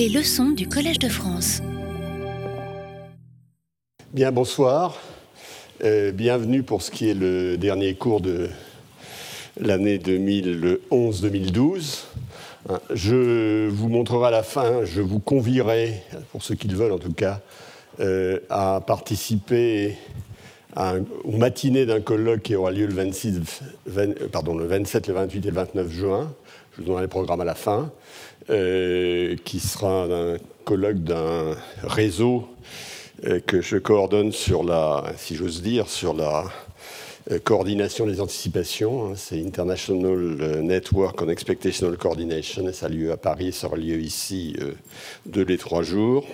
Les leçons du Collège de France. Bien, bonsoir. Euh, bienvenue pour ce qui est le dernier cours de l'année 2011-2012. Hein, je vous montrerai à la fin, je vous convierai, pour ceux qui le veulent en tout cas, euh, à participer à un, aux matinées d'un colloque qui aura lieu le, 26, 20, pardon, le 27, le 28 et le 29 juin. Je vous donnerai programme à la fin, euh, qui sera un colloque d'un réseau euh, que je coordonne sur la, si j'ose dire, sur la euh, coordination des anticipations. Hein. C'est International Network on Expectational Coordination, ça a lieu à Paris, ça aura lieu ici deux les trois jours.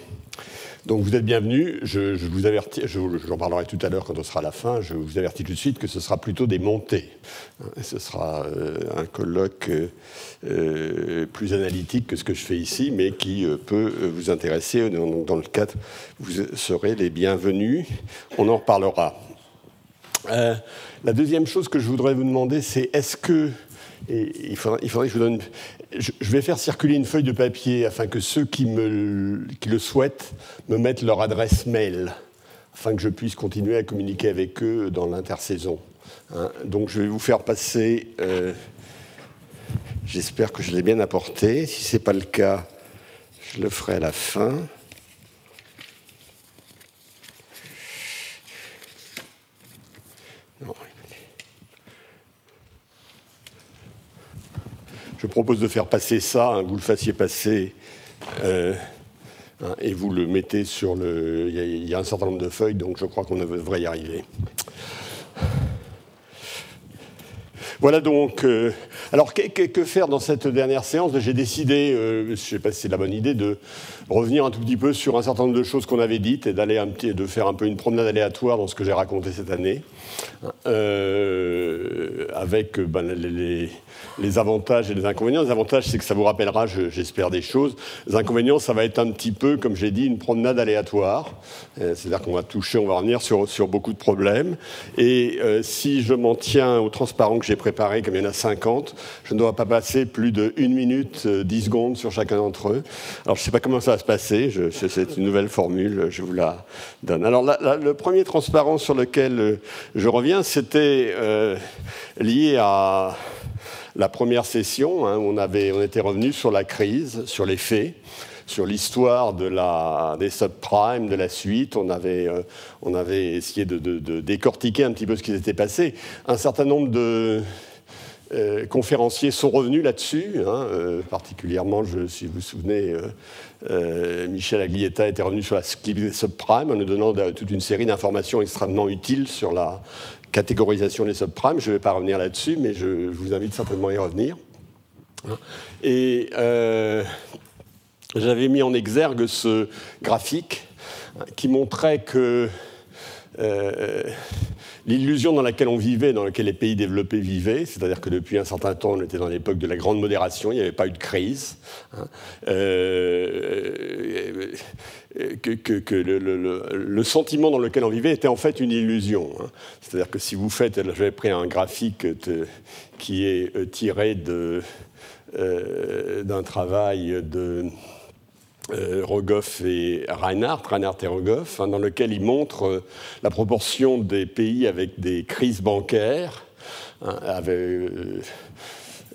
Donc vous êtes bienvenus. Je, vous avertis, j'en parlerai tout à l'heure quand on sera à la fin. Je vous avertis tout de suite que ce sera plutôt des montées. Ce sera euh, un colloque euh, plus analytique que ce que je fais ici, mais qui euh, peut vous intéresser. Dans le cadre, vous serez les bienvenus. On en reparlera. Euh, la deuxième chose que je voudrais vous demander, c'est est-ce que il faudrait, il faudrait, que je vous donne. Je, vais faire circuler une feuille de papier afin que ceux qui le souhaitent me mettent leur adresse mail, afin que je puisse continuer à communiquer avec eux dans l'intersaison. Hein. Donc je vais vous faire passer. Euh, J'espère que je l'ai bien apporté. Si ce n'est pas le cas, je le ferai à la fin. Je propose de faire passer ça, hein, vous le fassiez passer euh, hein, et vous le mettez sur le. Il y, a, un certain nombre de feuilles, donc je crois qu'on devrait y arriver. Voilà donc. Euh, alors, que, faire dans cette dernière séance? J'ai décidé, euh, je ne sais pas si c'est la bonne idée, de revenir un tout petit peu sur un certain nombre de choses qu'on avait dites et d'aller de faire un peu une promenade aléatoire dans ce que j'ai raconté cette année, euh, avec ben, les, avantages et les inconvénients. Les avantages, c'est que ça vous rappellera, j'espère, des choses. Les inconvénients, ça va être un petit peu, comme j'ai dit, une promenade aléatoire. Euh, C'est-à-dire qu'on va toucher, on va revenir sur, beaucoup de problèmes. Et euh, si je m'en tiens au transparent que j'ai préparé, comme il y en a 50, je ne dois pas passer plus de 1 minute, 10 secondes sur chacun d'entre eux. Alors, je ne sais pas comment ça va se passer. C'est une nouvelle formule, je vous la donne. Alors, le premier transparent sur lequel je reviens, c'était euh, lié à la première session, hein, où on, avait, on était revenu sur la crise, sur les faits sur l'histoire de des subprimes, de la suite. On avait, euh, on avait essayé de, décortiquer un petit peu ce qui s'était passé. Un certain nombre de euh, conférenciers sont revenus là-dessus, hein, particulièrement, si vous vous souvenez, Michel Aglietta était revenu sur la subprimes en nous donnant toute une série d'informations extrêmement utiles sur la catégorisation des subprimes. Je ne vais pas revenir là-dessus, mais je, vous invite certainement à y revenir. Et j'avais mis en exergue ce graphique qui montrait que euh, l'illusion dans laquelle on vivait, dans laquelle les pays développés vivaient, c'est-à-dire que depuis un certain temps, on était dans l'époque de la grande modération, il n'y avait pas eu de crise, hein, euh, que, le, sentiment dans lequel on vivait était en fait une illusion. Hein. C'est-à-dire que si vous faites, j'avais pris un graphique qui est euh, tiré euh, d'un travail de euh, Rogoff et Reinhardt, Reinhardt et Rogoff, hein, dans lequel ils montrent la proportion des pays avec des crises bancaires, hein, avec,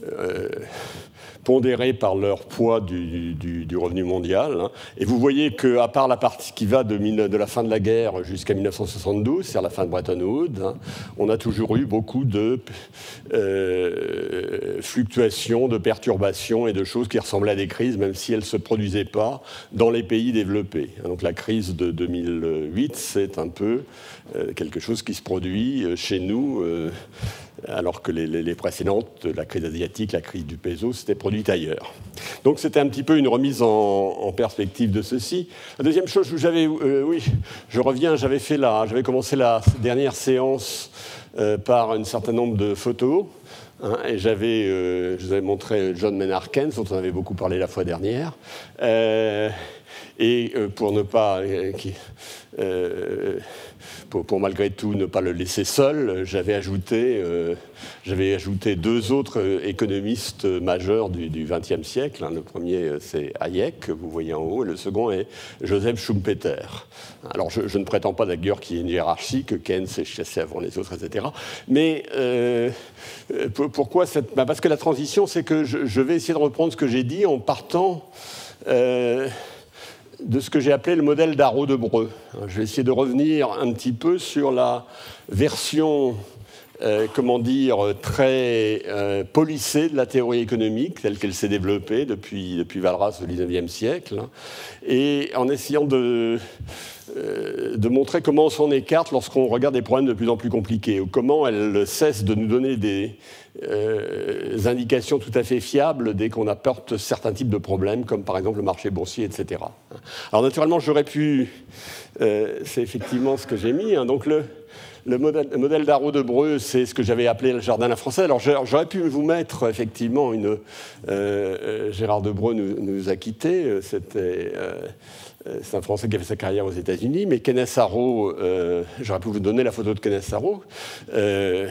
euh, pondérés par leur poids du, revenu mondial. Hein. Et vous voyez qu'à part la partie qui va de, de la fin de la guerre jusqu'à 1972, c'est-à-dire la fin de Bretton Woods, hein, on a toujours eu beaucoup de euh, fluctuations, de perturbations et de choses qui ressemblaient à des crises, même si elles ne se produisaient pas dans les pays développés. Donc la crise de 2008, c'est un peu euh, quelque chose qui se produit euh, chez nous. Euh, alors que les, précédentes, la crise asiatique, la crise du peso, s'étaient produites ailleurs. Donc c'était un petit peu une remise en, perspective de ceci. La deuxième chose, j'avais, oui, je reviens, j'avais fait la, j'avais commencé la dernière séance par un certain nombre de photos. Hein, et j'avais, je vous avais montré John Maynard dont on avait beaucoup parlé la fois dernière. Et pour ne pas pour, malgré tout ne pas le laisser seul, j'avais ajouté, euh, ajouté deux autres euh, économistes majeurs du XXe siècle. Hein. Le premier, euh, c'est Hayek, que vous voyez en haut, et le second est Joseph Schumpeter. Alors, je, ne prétends pas d'ailleurs qu'il y ait une hiérarchie, que Keynes est chassé avant les autres, etc. Mais pourquoi cette... Bah, parce que la transition, c'est que je, vais essayer de reprendre ce que j'ai dit en partant de ce que j'ai appelé le modèle d'Arro de Breu. Je vais essayer de revenir un petit peu sur la version, euh, comment dire, très euh, polissée de la théorie économique telle qu'elle s'est développée depuis, depuis Valras au XIXe siècle, hein, et en essayant de, euh, de montrer comment on s'en écarte lorsqu'on regarde des problèmes de plus en plus compliqués, ou comment elle cesse de nous donner des, euh, indications tout à fait fiables dès qu'on apporte certains types de problèmes, comme par exemple le marché boursier, etc. Alors naturellement, j'aurais pu, euh, c'est effectivement ce que j'ai mis, hein. donc le, le modèle, modèle de Breu, c'est ce que j'avais appelé le jardin à la française. Alors j'aurais pu vous mettre effectivement une. Gérard de Breu nous, nous a quittés. C'était euh, c'est un Français qui a fait sa carrière aux États-Unis, mais Kenneth Arrow, euh, j'aurais pu vous donner la photo de Kenneth Arrow, euh,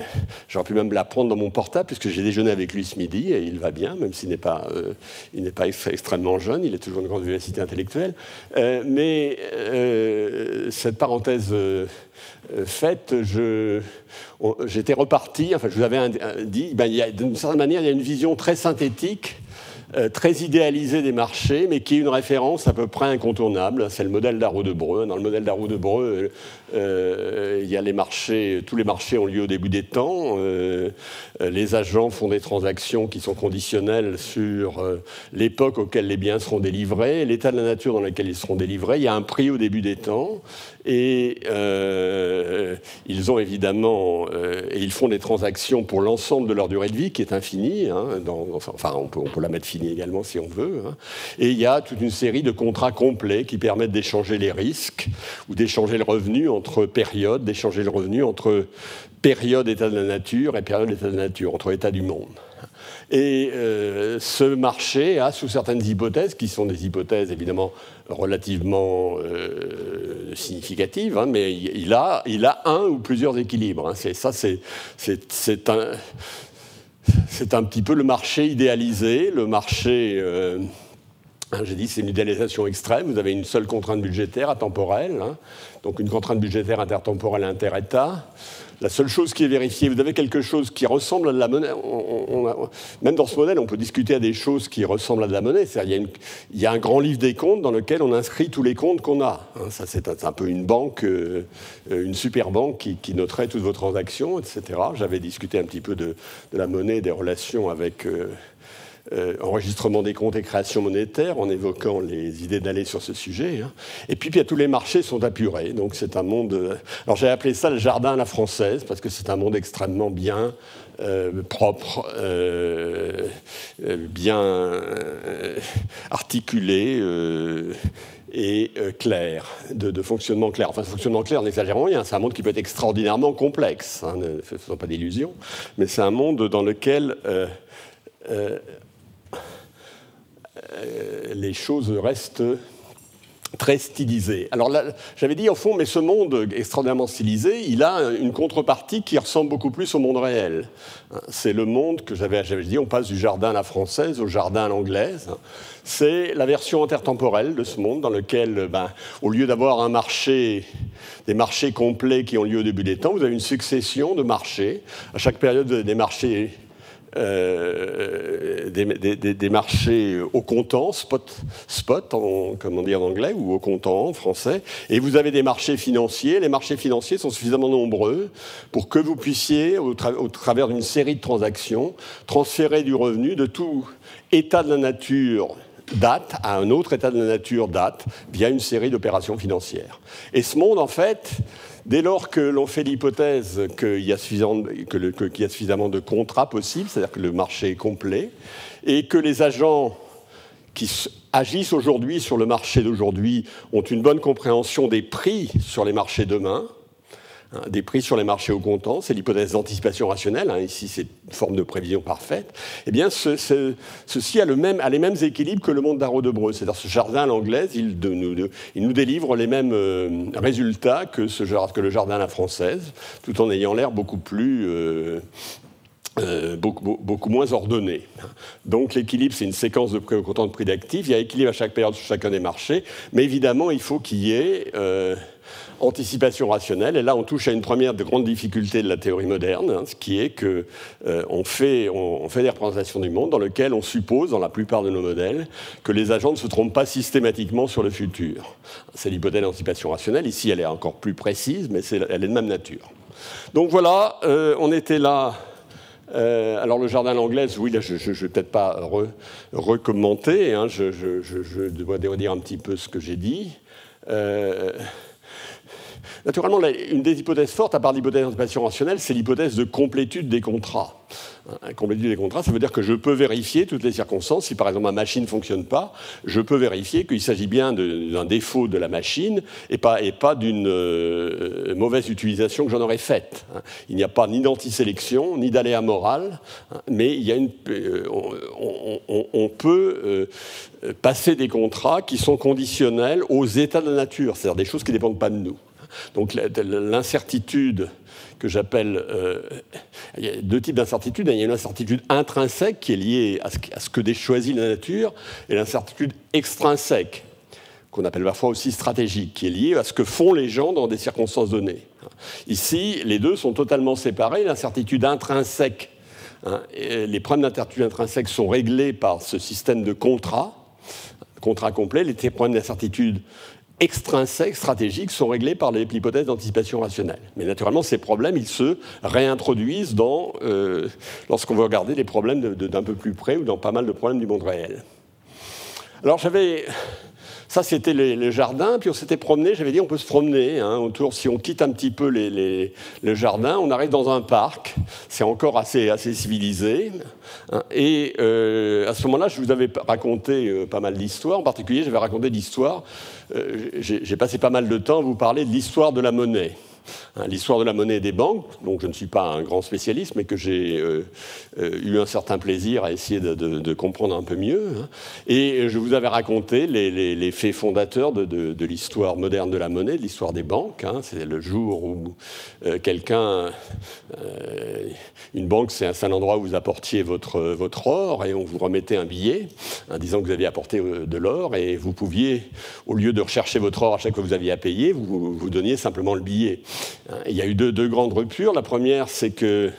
j'aurais pu même la prendre dans mon portable, puisque j'ai déjeuné avec lui ce midi, et il va bien, même s'il n'est pas, il n'est pas extrêmement jeune, il est toujours une grande vivacité intellectuelle. mais cette parenthèse faite, j'étais reparti, enfin je vous avais dit, ben, d'une certaine manière, il y a une vision très synthétique euh, très idéalisé des marchés, mais qui est une référence à peu près incontournable. C'est le modèle d'Arrow de Breu. Dans le modèle d'Arrow de Breu, euh, il y a les marchés, tous les marchés ont lieu au début des temps. Euh, les agents font des transactions qui sont conditionnelles sur l'époque auquel les biens seront délivrés, l'état de la nature dans lequel ils seront délivrés. Il y a un prix au début des temps. Et ils ont évidemment, et ils font des transactions pour l'ensemble de leur durée de vie, qui est infinie. Hein, enfin, on peut, on peut la mettre finie également si on veut. Hein. Et il y a toute une série de contrats complets qui permettent d'échanger les risques ou d'échanger le revenu entre périodes, d'échanger le revenu entre période état de la nature et période état de la nature, entre état du monde. Et euh, ce marché a, sous certaines hypothèses, qui sont des hypothèses évidemment relativement euh, significatives, hein, mais il a, il a un ou plusieurs équilibres. Hein. C'est, ça, c'est, un un petit peu le marché idéalisé, le marché. Euh, hein, j'ai dit c'est une idéalisation extrême. Vous avez une seule contrainte budgétaire intemporelle, hein, donc une contrainte budgétaire intertemporelle inter-État. La seule chose qui est vérifiée, vous avez quelque chose qui ressemble à de la monnaie. même dans ce modèle, on peut discuter à des choses qui ressemblent à de la monnaie. Il y, a un grand livre des comptes dans lequel on inscrit tous les comptes qu'on a. Hein. ça, c'est un, peu une banque, euh, une super banque qui, noterait toutes vos transactions, etc. J'avais discuté un petit peu de, la monnaie, des relations avec. Euh, euh, enregistrement des comptes et création monétaire, en évoquant les idées d'aller sur ce sujet. Hein. Et puis, tous les marchés sont apurés. Donc, c'est un monde. Euh, alors, j'ai appelé ça le jardin à la française, parce que c'est un monde extrêmement bien. Euh, propre, bien articulé et clair, de, fonctionnement clair. Enfin, fonctionnement clair, n'exagérons rien, c'est un monde qui peut être extraordinairement complexe, hein, ne faisons pas d'illusions, mais c'est un monde dans lequel les choses restent très stylisées. Alors j'avais dit au fond, mais ce monde extraordinairement stylisé, il a une contrepartie qui ressemble beaucoup plus au monde réel. C'est le monde que j'avais dit, on passe du jardin à la française au jardin à l'anglaise. C'est la version intertemporelle de ce monde dans lequel, ben, au lieu d'avoir un marché, des marchés complets qui ont lieu au début des temps, vous avez une succession de marchés. À chaque période, des marchés euh, des, marchés au comptant, spot, spot en, comme on dit en anglais, ou au comptant en français, et vous avez des marchés financiers. Les marchés financiers sont suffisamment nombreux pour que vous puissiez, au, au travers d'une série de transactions, transférer du revenu de tout état de la nature date à un autre état de la nature date via une série d'opérations financières. Et ce monde, en fait, Dès lors que l'on fait l'hypothèse qu'il y, a suffisamment de contrats possibles, c'est-à-dire que le marché est complet, et que les agents qui agissent aujourd'hui sur le marché d'aujourd'hui ont une bonne compréhension des prix sur les marchés demain, Hein, des prix sur les marchés au comptant, c'est l'hypothèse d'anticipation rationnelle, hein, ici c'est une forme de prévision parfaite, eh bien ceci a, les mêmes équilibres que le monde d'Arro de Breu. C'est-à-dire ce jardin à l'anglaise, il, nous délivre les mêmes euh, résultats que, le jardin à la française, tout en ayant l'air beaucoup plus... Euh, euh, beaucoup, beaucoup, moins ordonné. Donc l'équilibre, c'est une séquence de prix au comptant de prix d'actifs. Il y a équilibre à chaque période sur chacun des marchés, mais évidemment, il faut qu'il y ait anticipation rationnelle. Et là, on touche à une première de grandes difficultés de la théorie moderne, hein, ce qui est qu'on euh, fait, on, fait des représentations du monde dans lesquelles on suppose, dans la plupart de nos modèles, que les agents ne se trompent pas systématiquement sur le futur. C'est l'hypothèse d'anticipation rationnelle. Ici, elle est encore plus précise, mais elle est de même nature. Donc voilà, euh, on était là. Euh, alors le jardin l'anglaise, oui, là, je ne vais peut-être pas recommenter, hein, je, je, dois dire un petit peu ce que j'ai dit. Naturellement, une des hypothèses fortes, à part l'hypothèse d'anticipation rationnelle, c'est l'hypothèse de complétude des contrats. Hein, complétude des contrats, ça veut dire que je peux vérifier toutes les circonstances. Si par exemple ma machine ne fonctionne pas, je peux vérifier qu'il s'agit bien d'un défaut de la machine et pas, et pas d'une euh, mauvaise utilisation que j'en aurais faite. Hein. Il n'y a pas ni d'antisélection, ni d'aléa moral, hein, mais il y a une, euh, on, peut euh, passer des contrats qui sont conditionnels aux états de la nature, c'est-à-dire des choses qui ne dépendent pas de nous. Donc l'incertitude que j'appelle... Euh, il y a deux types d'incertitude. Il y a une incertitude intrinsèque qui est liée à ce, que choisit la nature, et l'incertitude extrinsèque, qu'on appelle parfois aussi stratégique, qui est liée à ce que font les gens dans des circonstances données. Ici, les deux sont totalement séparés. L'incertitude intrinsèque, hein, les problèmes d'incertitude intrinsèque sont réglés par ce système de contrat, contrat complet. Les problèmes d'incertitude extrinsèques, stratégiques, sont réglés par l'hypothèse d'anticipation rationnelle. Mais naturellement, ces problèmes, ils se réintroduisent dans, euh, lorsqu'on veut regarder les problèmes d'un peu plus près ou dans pas mal de problèmes du monde réel. Alors j'avais ça, c'était le jardin. Puis on s'était promené. J'avais dit, on peut se promener hein, autour. Si on quitte un petit peu les, le jardin, on arrive dans un parc. C'est encore assez, assez civilisé. Hein. et euh, à ce moment-là, je vous avais raconté euh, pas mal d'histoires. En particulier, j'avais raconté l'histoire. Euh, j'ai passé pas mal de temps à vous parler de l'histoire de la monnaie. Hein, l'histoire de la monnaie et des banques, dont je ne suis pas un grand spécialiste, mais que j'ai euh, euh, eu un certain plaisir à essayer de, comprendre un peu mieux. Hein. Et je vous avais raconté les, faits fondateurs de, l'histoire moderne de la monnaie, de l'histoire des banques. Hein. C'est le jour où euh, quelqu'un, une banque, c'est un, endroit où vous apportiez votre, votre or et on vous remettait un billet, en disant que vous aviez apporté de l'or et vous pouviez, au lieu de rechercher votre or à chaque fois que vous aviez à payer, vous, vous donniez simplement le billet. Il y a eu deux, grandes ruptures. La première, c'est que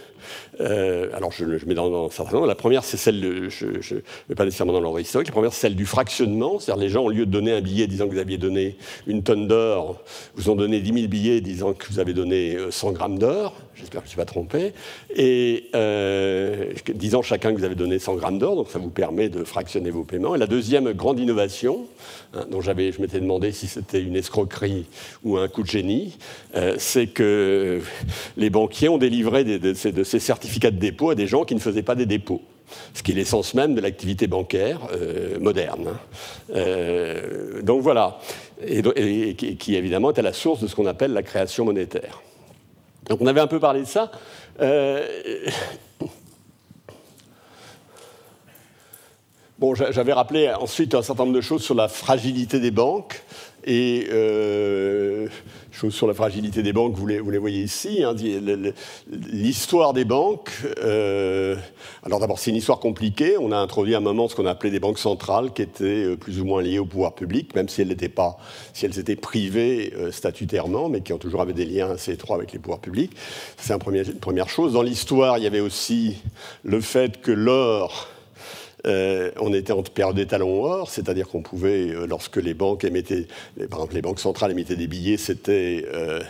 euh, alors, je, mets dans, un certain. La première, c'est celle, de, je ne vais pas nécessairement dans l'ordre la première, c'est celle du fractionnement. C'est-à-dire, les gens, au lieu de donner un billet disant que vous aviez donné une tonne d'or, vous ont donné 10 000 billets disant que vous avez donné 100 euh, grammes d'or. J'espère que je ne suis pas trompé. Et euh, disant chacun que vous avez donné 100 grammes d'or, donc ça vous permet de fractionner vos paiements. Et la deuxième grande innovation, hein, dont je m'étais demandé si c'était une escroquerie ou un coup de génie, c'est que les banquiers ont délivré de ces certificats de dépôt à des gens qui ne faisaient pas des dépôts ce qui est l'essence même de l'activité bancaire euh, moderne. Hein. Euh, donc voilà, et, qui évidemment est à la source de ce qu'on appelle la création monétaire. Donc on avait un peu parlé de ça. Euh, bon, j'avais rappelé ensuite un certain nombre de choses sur la fragilité des banques et chose sur la fragilité des banques, vous les, vous les voyez ici. Hein, l'histoire des banques, euh, alors d'abord c'est une histoire compliquée. On a introduit à un moment ce qu'on appelait des banques centrales qui étaient euh, plus ou moins liées au pouvoir public, même si elles n'étaient pas, si elles étaient privées euh, statutairement, mais qui ont toujours avait des liens assez étroits avec les pouvoirs publics. C'est une première chose. Dans l'histoire, il y avait aussi le fait que l'or euh, on était en période d'étalon or, c'est-à-dire qu'on pouvait, euh, lorsque les banques émettaient, par exemple les banques centrales émettaient des billets, c'était, euh,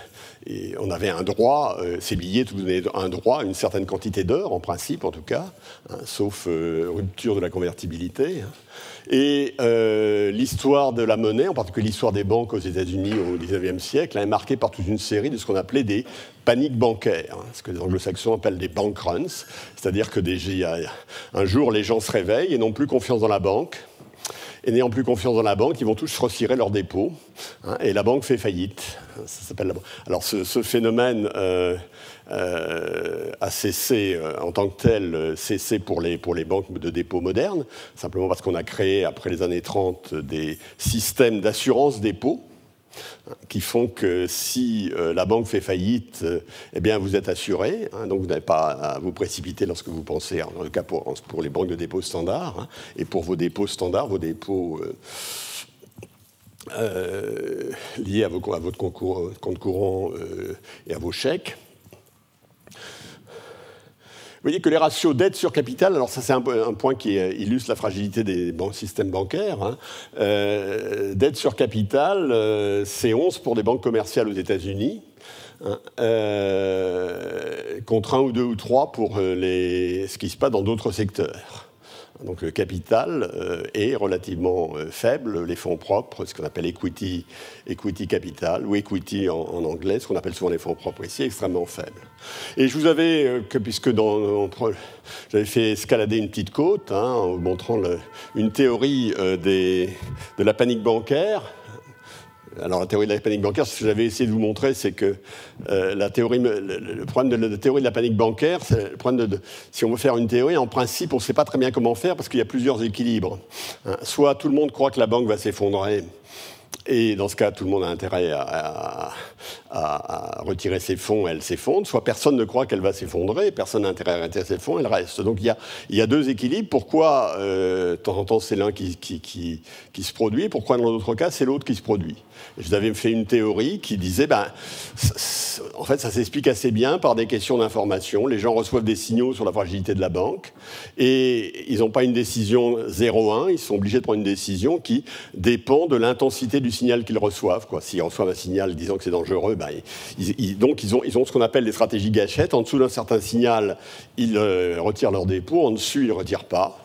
on avait un droit, ces billets vous donnaient un droit à une certaine quantité d'heures, en principe en tout cas, hein, sauf rupture de la convertibilité. Hein. Et euh, l'histoire de la monnaie, en particulier l'histoire des banques aux États-Unis au XIXe siècle, est marquée par toute une série de ce qu'on appelait des paniques bancaires, hein, ce que les anglo-saxons appellent des bank runs, c'est-à-dire que un jour les gens se réveillent et n'ont plus confiance dans la banque et n'ayant plus confiance dans la banque, ils vont tous retirer leurs dépôts, hein, et la banque fait faillite. Alors ce, phénomène euh, euh, a cessé euh, en tant que tel, cessé pour les, pour les banques de dépôt modernes, simplement parce qu'on a créé, après les années 30, des systèmes d'assurance dépôt qui font que si euh, la banque fait faillite, euh, eh bien vous êtes assuré, hein, donc vous n'avez pas à vous préciter lorsque vous pensez, en tout cas pour, les banques de dépôt standard, hein, et pour vos dépôts standards, vos dépôts euh, liés à votre compte courant et à vos chèques. Vous voyez que les ratios dette sur capital, alors ça c'est un, point qui illustre la fragilité des systèmes bancaires. Hein. Euh, dette sur capital, euh, c'est 11 pour des banques commerciales aux États-Unis, hein. euh, contre 1 ou 2 ou 3 pour les, ce qui se passe dans d'autres secteurs. Donc le capital euh, est relativement euh, faible, les fonds propres, ce qu'on appelle equity, equity capital, ou equity en, anglais, ce qu'on appelle souvent les fonds propres ici, extrêmement faible. Et je vous avais, euh, que, puisque j'avais fait escalader une petite côte, hein, en vous montrant une théorie de la panique bancaire, alors la théorie de la panique bancaire, ce que j'avais essayé de vous montrer, c'est que euh, le, problème de la théorie de la panique bancaire, c'est le problème de, si on veut faire une théorie, en principe, on ne sait pas très bien comment faire parce qu'il y a plusieurs équilibres. Hein. soit tout le monde croit que la banque va s'effondrer, et dans ce cas, tout le monde a intérêt à, retirer ses fonds, elle s'effondre. Soit personne ne croit qu'elle va s'effondrer, personne n'a intérêt à retirer ses fonds, elle reste. Donc il y a, deux équilibres. Pourquoi, euh, de temps en temps, c'est l'un qui, qui, se produit Pourquoi, dans l'autre cas, c'est l'autre qui se produit? Je avais fait une théorie qui disait, ben, en fait, ça s'explique assez bien par des questions d'information. Les gens reçoivent des signaux sur la fragilité de la banque et ils n'ont pas une décision 0-1, ils sont obligés de prendre une décision qui dépend de l'intensité du signal qu'ils reçoivent. S'ils reçoivent un signal disant que c'est dangereux, ben, donc ils ont, ce qu'on appelle des stratégies gâchettes. En dessous d'un certain signal, ils euh, retirent leur dépôt, en dessus, ils ne retirent pas.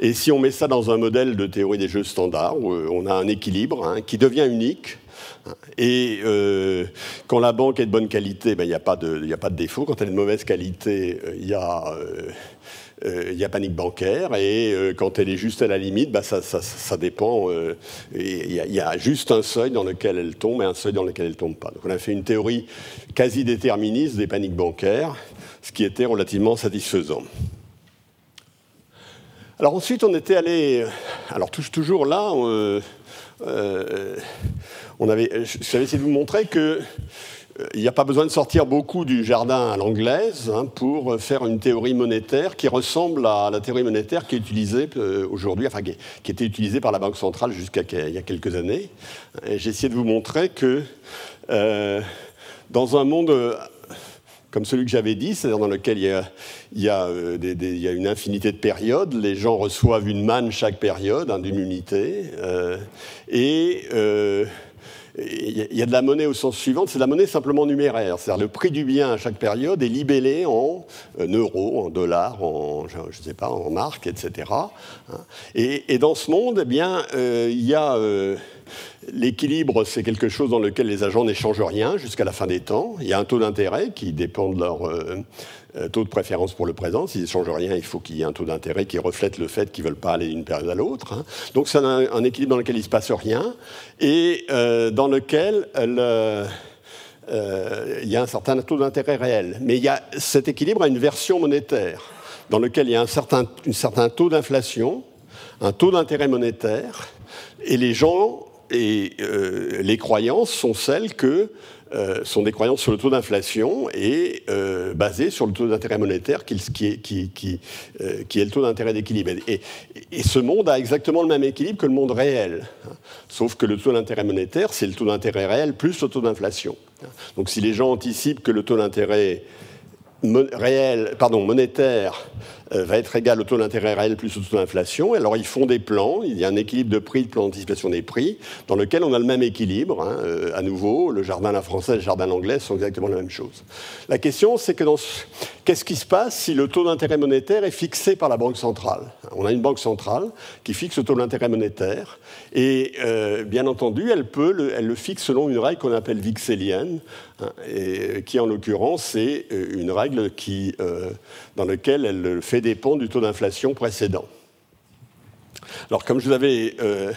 Et si on met ça dans un modèle de théorie des jeux standards, où euh, on a un équilibre hein, qui devient unique, hein, et euh, quand la banque est de bonne qualité, ben, il n'y a, pas de, défaut. Quand elle est de mauvaise qualité, euh, il y a... panique bancaire et quand elle est juste à la limite, ben, ça, ça, dépend. Il y, y, a juste un seuil dans lequel elle tombe et un seuil dans lequel elle ne tombe pas. Donc on a fait une théorie quasi déterministe des paniques bancaires, ce qui était relativement satisfaisant. Alors ensuite, on était allé, alors toujours là, euh, euh, on avait, j'avais essayé de vous montrer que euh, il n'y a pas besoin de sortir beaucoup du jardin à l'anglaise hein, pour faire une théorie monétaire qui ressemble à la théorie monétaire qui est utilisée aujourd'hui, enfin qui, qui, était utilisée par la Banque centrale jusqu'à il y a quelques années. j'ai essayé de vous montrer que dans un monde comme celui que j'avais dit, c'est-à-dire dans lequel il y, a, euh, une infinité de périodes, les gens reçoivent une manne chaque période, hein, unité, euh, et euh, il y a de la monnaie au sens suivant, c'est de la monnaie simplement numéraire, c'est-à-dire le prix du bien à chaque période est libellé en euros, en dollars, en, je ne sais pas, en marques, etc. Hein. Et, dans ce monde, eh bien, il y a L'équilibre, c'est quelque chose dans lequel les agents n'échangent rien jusqu'à la fin des temps. Il y a un taux d'intérêt qui dépend de leur euh, euh, taux de préférence pour le présent. S'ils n'échangent rien, il faut qu'il y ait un taux d'intérêt qui reflète le fait qu'ils ne veulent pas aller d'une période à l'autre. Hein. Donc c'est un, équilibre dans lequel il ne se passe rien et euh, dans lequel il y a un certain taux d'intérêt réel. Mais y a, cet équilibre a une version monétaire dans lequel il y a un certain taux d'inflation, un taux d'intérêt monétaire, et les gens et euh, les croyances sont celles que euh, sont des croyances sur le taux d'inflation et euh, basées sur le taux d'intérêt monétaire qui, est, le taux d'intérêt d'équilibre. Et, et, ce monde a exactement le même équilibre que le monde réel. Sauf que le taux d'intérêt monétaire, c'est le taux d'intérêt réel plus le taux d'inflation. Donc si les gens anticipent que le taux d'intérêt réel, pardon, monétaire va être égal au taux d'intérêt réel plus au taux d'inflation. Alors ils font des plans, il y a un équilibre de prix, de plan d'anticipation des prix, dans lequel on a le même équilibre. Hein, euh, à nouveau, le jardin la française et le jardin à l'anglaise sont exactement la même chose. La question, c'est que qu'est-ce qui se passe si le taux d'intérêt monétaire est fixé par la Banque centrale? On a une banque centrale qui fixe le taux d'intérêt monétaire, et euh, bien entendu, elle, peut le, elle le fixe selon une règle qu'on appelle vixélienne, et, qui en l'occurrence est une règle qui, dans laquelle elle fait dépend du taux d'inflation précédent. Alors, comme je vous avais euh,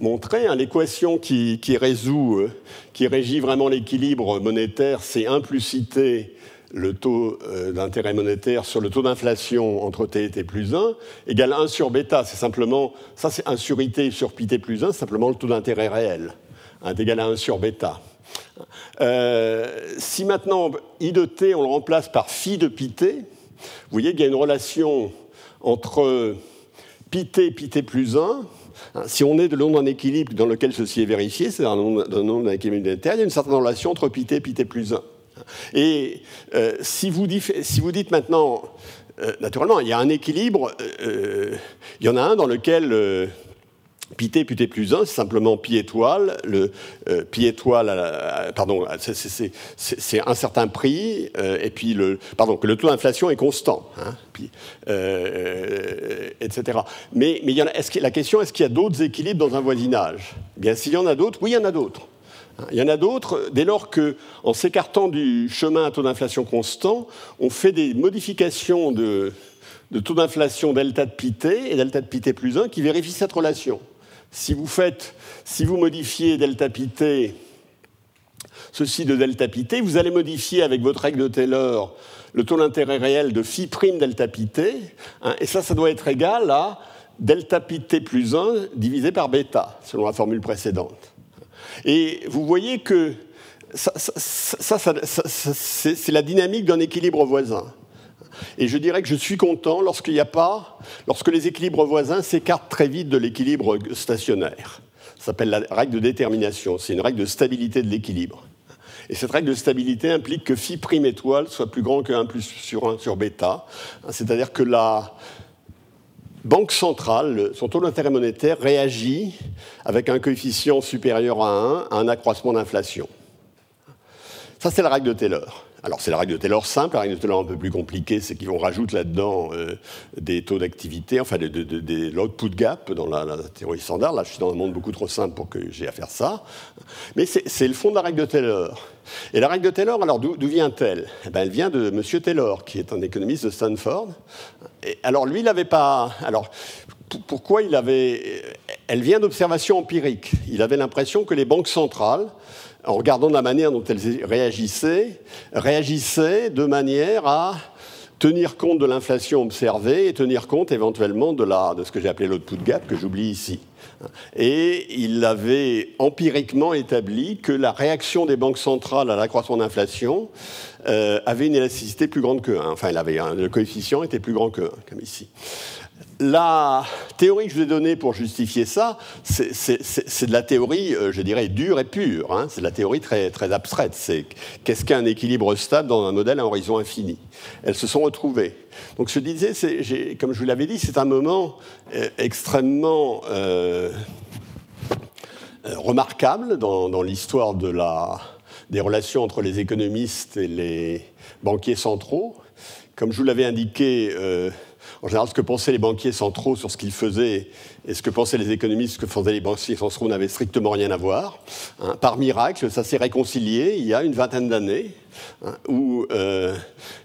montré, hein, l'équation qui, résout, euh, qui régit vraiment l'équilibre monétaire, c'est 1 plus IT, le taux euh, d'intérêt monétaire sur le taux d'inflation entre T et T plus 1, égale 1 sur bêta. C'est simplement, ça c'est 1 sur IT sur pi T plus 1, c'est simplement le taux d'intérêt réel. Hein, égal à 1 sur bêta. Si maintenant I de T, on le remplace par phi de pi vous voyez qu'il y a une relation entre pi t, pi plus 1, hein, si on est de long d'un équilibre dans lequel ceci est vérifié, c'est un nom d'un équilibre monétaire, il y a une certaine relation entre pi t, pi plus 1. Et euh, si, vous dites, maintenant, euh, naturellement, il y a un équilibre, euh, il y en a un dans lequel Pi t, pi t plus 1, c'est simplement pi étoile. Le euh, pi étoile, pardon, c'est un certain prix, euh, et puis le, pardon, que le taux d'inflation est constant, hein, euh, etc. Mais, la question, est-ce qu'il y a d'autres équilibres dans un voisinage? Eh Bien, s'il y en a d'autres, oui, il y en a d'autres. Hein, il y en a d'autres dès lors qu'en s'écartant du chemin à taux d'inflation constant, on fait des modifications de, de taux d'inflation delta de pi t et delta de pi t plus 1 qui vérifient cette relation. Si vous faites, si vous modifiez delta pi t, ceci de delta pi t, vous allez modifier avec votre règle de Taylor le taux d'intérêt réel de phi prime delta pi t, hein, et ça, ça doit être égal à delta pi t plus 1 divisé par bêta, selon la formule précédente. Et vous voyez que ça c'est la dynamique d'un équilibre voisin. Et je dirais que je suis content lorsqu'il n'y a pas, lorsque les équilibres voisins s'écartent très vite de l'équilibre stationnaire. Ça s'appelle la règle de détermination. C'est une règle de stabilité de l'équilibre. Et cette règle de stabilité implique que phi prime étoile soit plus grand que 1 plus sur 1 sur bêta. C'est-à-dire que la banque centrale, son taux d'intérêt monétaire, réagit avec un coefficient supérieur à 1 à un accroissement d'inflation. Ça, c'est la règle de Taylor. Alors c'est la règle de Taylor simple, la règle de Taylor un peu plus compliquée, c'est qu'on rajoute là-dedans euh, des taux d'activité, enfin de, l'output gap dans la, théorie standard. Là je suis dans un monde beaucoup trop simple pour que j'ai à faire ça. Mais c'est le fond de la règle de Taylor. Et la règle de Taylor, alors d'où vient-elle? Eh ben, Elle vient de M. Taylor, qui est un économiste de Stanford. Alors lui, il n'avait pas... Alors pourquoi il avait... Elle vient d'observations empiriques. Il avait l'impression que les banques centrales en regardant la manière dont elles réagissaient, réagissaient de manière à tenir compte de l'inflation observée et tenir compte éventuellement de, ce que j'ai appelé l'output gap, que j'oublie ici. Et il avait empiriquement établi que la réaction des banques centrales à l'accroissement d'inflation euh, avait une élasticité plus grande que 1. Enfin, il avait le coefficient était plus grand que 1, comme ici. La théorie que je vous ai donnée pour justifier ça, c'est de la théorie, euh, je dirais, dure et pure. Hein. C'est de la théorie très, très abstraite. C'est qu'est-ce qu'un équilibre stable dans un modèle à horizon infini? Elles se sont retrouvées. Donc je disais, comme je vous l'avais dit, c'est un moment euh, extrêmement euh, remarquable dans, l'histoire de des relations entre les économistes et les banquiers centraux. Comme je vous l'avais indiqué, en général, ce que pensaient les banquiers centraux sur ce qu'ils faisaient et ce que pensaient les économistes, ce que faisaient les banquiers centraux n'avait strictement rien à voir. Hein. Par miracle, ça s'est réconcilié il y a une vingtaine d'années, hein, où euh,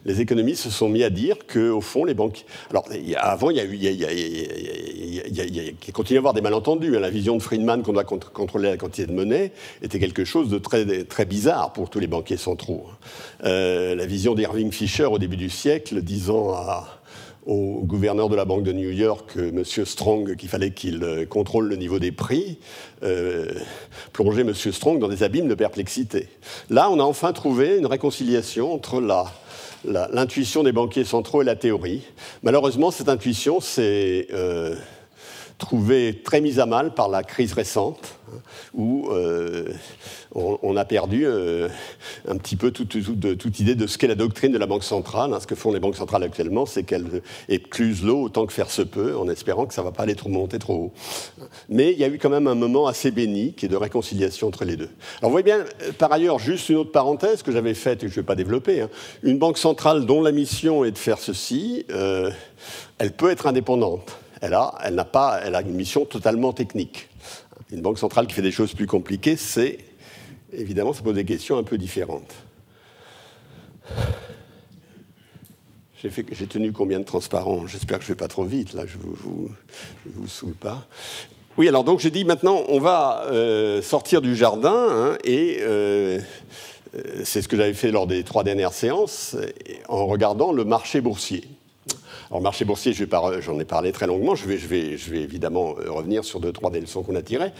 les économistes se sont mis à dire qu'au fond, les banquiers... Alors, avant, il y a eu... Continue à y avoir des malentendus. Hein. La vision de Friedman qu'on doit contrôler la quantité de monnaie était quelque chose de très, très bizarre pour tous les banquiers centraux. Euh, la vision d'Irving Fisher au début du siècle, disant à au gouverneur de la Banque de New York, euh, M. Strong, qu'il fallait qu'il euh, contrôle le niveau des prix, euh, M. Strong dans des abîmes de perplexité. Là, on a enfin trouvé une réconciliation entre l'intuition des banquiers centraux et la théorie. Malheureusement, cette intuition s'est trouvée très mise à mal par la crise récente où euh, on, a perdu euh, un petit peu toute, idée de ce qu'est la doctrine de la Banque centrale. Hein. Ce que font les banques centrales actuellement, c'est qu'elles éclusent l'eau autant que faire se peut, en espérant que ça ne va pas aller trop monter trop haut. Mais il y a eu quand même un moment assez béni qui est de réconciliation entre les deux. Alors vous voyez bien, euh, par ailleurs, juste une autre parenthèse que j'avais faite et que je ne vais pas développer. Hein. Une banque centrale dont la mission est de faire ceci, elle peut être indépendante. Elle a, elle, n'a pas, elle a une mission totalement technique. Une banque centrale qui fait des choses plus compliquées, c'est évidemment, ça pose des questions un peu différentes. J'ai tenu combien de transparents? J'espère que je ne vais pas trop vite, là, je ne vous, vous, saoule pas. Oui, alors donc j'ai dit maintenant, on va euh, sortir du jardin, hein, et euh, euh, c'est ce que j'avais fait lors des trois dernières séances, en regardant le marché boursier. Alors, marché boursier, j'en ai parlé très longuement, je vais, évidemment revenir sur deux, trois des leçons qu'on a tirées.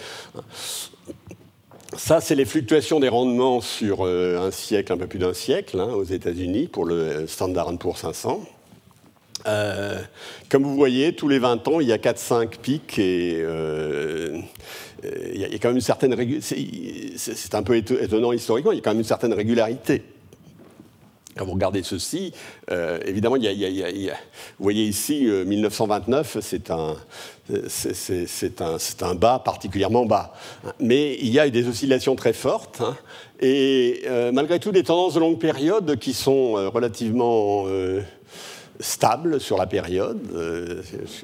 Ça, c'est les fluctuations des rendements sur un siècle, un peu plus d'un siècle, hein, aux États-Unis, pour le Standard Poor's 500. Euh, comme vous voyez, tous les 20 ans, il y a 4-5 pics et euh, il, y a, quand même une certaine c'est un peu étonnant historiquement, il y a quand même une certaine régularité. Quand vous regardez ceci, euh, évidemment, il y, a, vous voyez ici 1929, c'est un, c'est un, un, bas particulièrement bas. Mais il y a eu des oscillations très fortes. Hein, et malgré tout, des tendances de longue période qui sont relativement stable sur la période. Euh,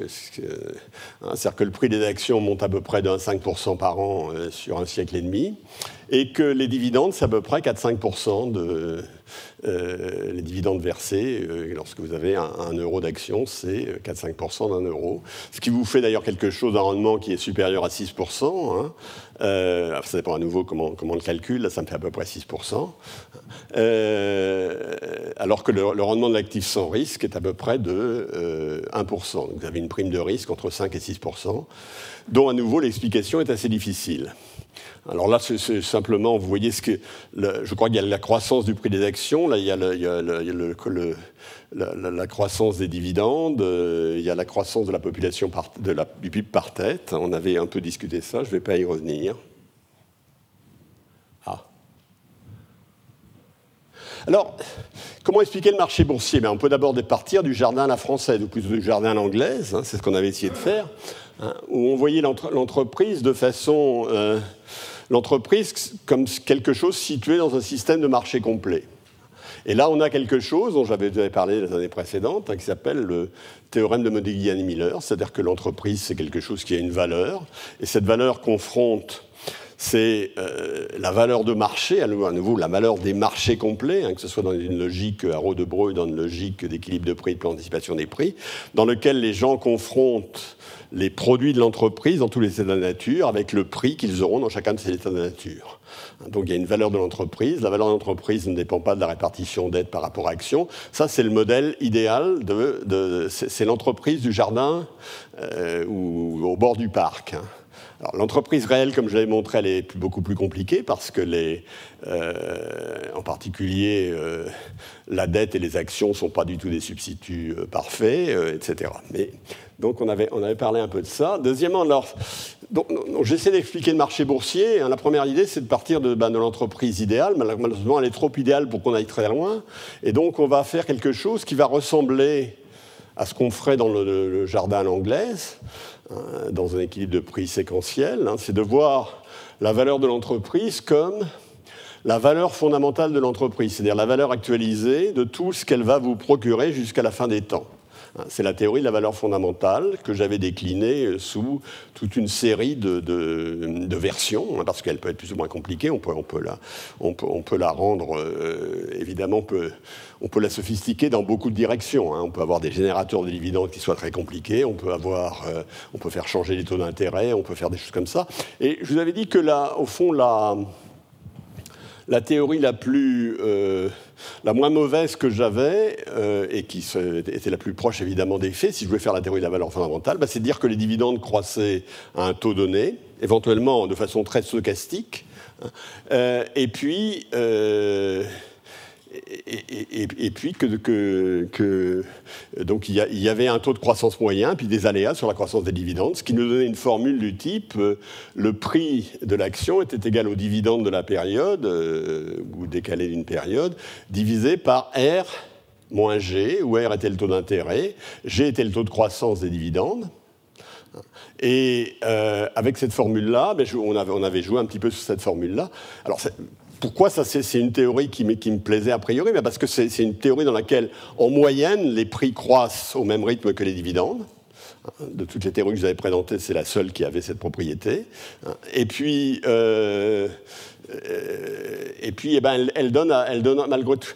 c'est-à-dire que le prix des actions monte à peu près de 5% par an euh, sur un siècle et demi, et que les dividendes, c'est à peu près 4-5% de, euh, les dividendes versés, euh, lorsque vous avez un, euro d'action, c'est 4-5% d'un euro. Ce qui vous fait d'ailleurs quelque chose d'un rendement qui est supérieur à 6%. Hein. Euh, ça dépend à nouveau comment, on le calcule, là ça me fait à peu près 6%. alors que le, rendement de l'actif sans risque est à peu près de 1%. Donc vous avez une prime de risque entre 5 et 6%, dont à nouveau l'explication est assez difficile. Alors là, c'est simplement, vous voyez ce que. je crois qu'il y a la croissance du prix des actions, là, il y a, la, croissance des dividendes, euh, il y a la croissance de la population la, du PIB par tête. On avait un peu discuté ça, je ne vais pas y revenir. Ah. Alors, comment expliquer le marché boursier? Ben, On peut d'abord partir du jardin à la française, ou du jardin à l'anglaise, hein, c'est ce qu'on avait essayé de faire, hein, où on voyait l'entreprise de façon. Euh, l'entreprise comme quelque chose situé dans un système de marché complet. Et là, on a quelque chose dont j'avais parlé les années précédentes, hein, qui s'appelle le théorème de Modigliani-Miller, c'est-à-dire que l'entreprise, c'est quelque chose qui a une valeur, et cette valeur confronte c'est euh, la valeur de marché, à nouveau la valeur des marchés complets, hein, que ce soit dans une logique à de Breu, dans une logique d'équilibre de prix, de plan d'anticipation des prix, dans lequel les gens confrontent les produits de l'entreprise dans tous les états de nature avec le prix qu'ils auront dans chacun de ces états de nature. Donc il y a une valeur de l'entreprise. La valeur de l'entreprise ne dépend pas de la répartition d'aide par rapport à action. Ça, c'est le modèle idéal de. c'est l'entreprise du jardin euh, ou au bord du parc. Hein. L'entreprise réelle, comme je l'avais montré, elle est beaucoup plus compliquée parce que, euh, en particulier, euh, la dette et les actions ne sont pas du tout des substituts euh, parfaits, etc. Mais, donc on avait, parlé un peu de ça. Deuxièmement, j'essaie d'expliquer le marché boursier. Hein. la première idée, c'est de partir de, ben, l'entreprise idéale. Malheureusement, elle est trop idéale pour qu'on aille très loin. Et donc, on va faire quelque chose qui va ressembler à ce qu'on ferait dans le, le jardin à l'anglaise. Hein, dans un équilibre de prix séquentiel, hein, c'est de voir la valeur de l'entreprise comme la valeur fondamentale de l'entreprise, c'est-à-dire la valeur actualisée de tout ce qu'elle va vous procurer jusqu'à la fin des temps. C'est la théorie de la valeur fondamentale que j'avais déclinée sous toute une série de, versions, hein, parce qu'elle peut être plus ou moins compliquée. On peut, on peut, la, on peut la rendre, euh, évidemment, on peut, on peut la sophistiquer dans beaucoup de directions. Hein. On peut avoir des générateurs de dividendes qui soient très compliqués, on peut, avoir, euh, on peut faire changer les taux d'intérêt, on peut faire des choses comme ça. Et je vous avais dit que là, au fond, la, la théorie la plus la moins mauvaise que j'avais, euh, et qui était la plus proche évidemment des faits, si je voulais faire la théorie de la valeur fondamentale, bah, c'est de dire que les dividendes croissaient à un taux donné, éventuellement de façon très stochastique, hein. euh, et puis et, puis que, donc il y, avait un taux de croissance moyen, puis des aléas sur la croissance des dividendes, ce qui nous donnait une formule du type euh, le prix de l'action était égal au dividende de la période euh, ou décalé d'une période divisé par R moins G, où R était le taux d'intérêt, G était le taux de croissance des dividendes. Et euh, avec cette formule-là, ben, on, avait, on, avait, joué un petit peu sur cette formule-là. Alors, pourquoi ça C'est une théorie qui, me plaisait a priori, parce que c'est une théorie dans laquelle, en moyenne, les prix croissent au même rythme que les dividendes. De toutes les théories que vous avez présentées, c'est la seule qui avait cette propriété. Et puis, euh, et puis, eh ben, elle, donne, elle donne malgré tout,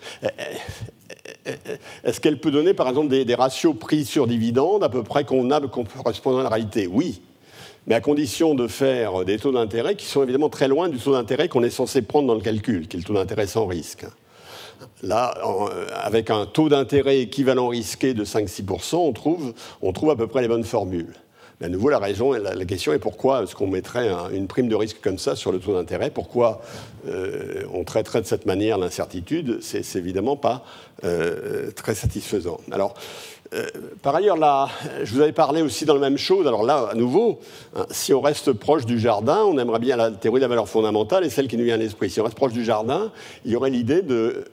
est-ce qu'elle peut donner, par exemple, des, ratios prix sur dividende à peu près convenables correspondant à la réalité? Oui, mais à condition de faire des taux d'intérêt qui sont évidemment très loin du taux d'intérêt qu'on est censé prendre dans le calcul, qui est le taux d'intérêt sans risque. Là, euh, avec un taux d'intérêt équivalent risqué de 5-6%, on trouve, on trouve à peu près les bonnes formules. Mais à nouveau, la, question est pourquoi est-ce qu'on mettrait une prime de risque comme ça sur le taux d'intérêt? Pourquoi euh, on traiterait de cette manière l'incertitude? C'est évidemment pas euh, très satisfaisant. Alors, par ailleurs, je vous avais parlé aussi dans la même chose. Alors là, à nouveau, hein, si on reste proche du jardin, on aimerait bien la théorie de la valeur fondamentale et celle qui nous vient à l'esprit. Si on reste proche du jardin, il y aurait l'idée de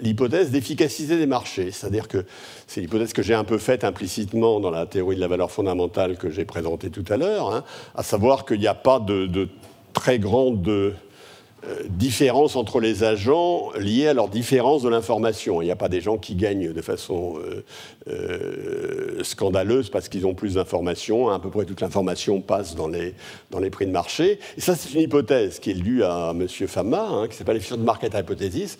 l'hypothèse d'efficacité des marchés. C'est-à-dire que c'est l'hypothèse que j'ai un peu faite implicitement dans la théorie de la valeur fondamentale que j'ai présentée tout à l'heure, hein, à savoir qu'il n'y a pas de, très grande euh, différence entre les agents liés à leur différence de l'information. Il n'y a pas des gens qui gagnent de façon euh, euh, scandaleuse parce qu'ils ont plus d'informations. À peu près toute l'information passe dans les, dans les prix de marché. Et ça, c'est une hypothèse qui est due à M. Fama, hein, qui s'appelle l'efficient market hypothesis,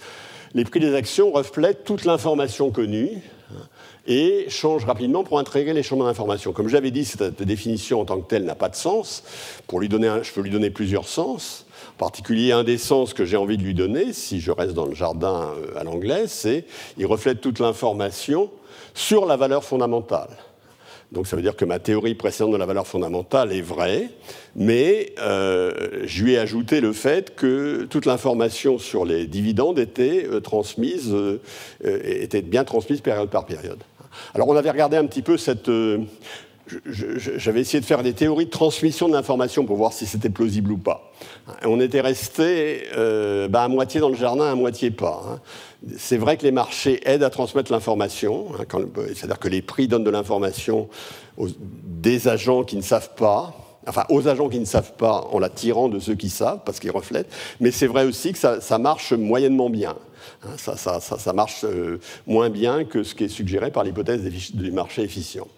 les prix des actions reflètent toute l'information connue hein, et changent rapidement pour intégrer les champs d'information. Comme j'avais dit, cette définition en tant que telle n'a pas de sens. Pour lui donner je peux lui donner plusieurs sens. Particulier, un des sens que j'ai envie de lui donner, si je reste dans le jardin euh, à l'anglais, c'est il reflète toute l'information sur la valeur fondamentale. Donc ça veut dire que ma théorie précédente de la valeur fondamentale est vraie, mais euh, je lui ai ajouté le fait que toute l'information sur les dividendes était euh, transmise, était bien transmise période par période. Alors on avait regardé un petit peu cette... J'avais essayé de faire des théories de transmission de l'information pour voir si c'était plausible ou pas. On était resté bah, à moitié dans le jardin, à moitié pas. Hein. C'est vrai que les marchés aident à transmettre l'information, hein, c'est-à-dire que les prix donnent de l'information agents qui ne savent pas, enfin aux agents qui ne savent pas en la tirant de ceux qui savent, parce qu'ils reflètent, mais c'est vrai aussi que ça, marche moyennement bien. Hein, ça, marche euh, moins bien que ce qui est suggéré par l'hypothèse du marché efficient.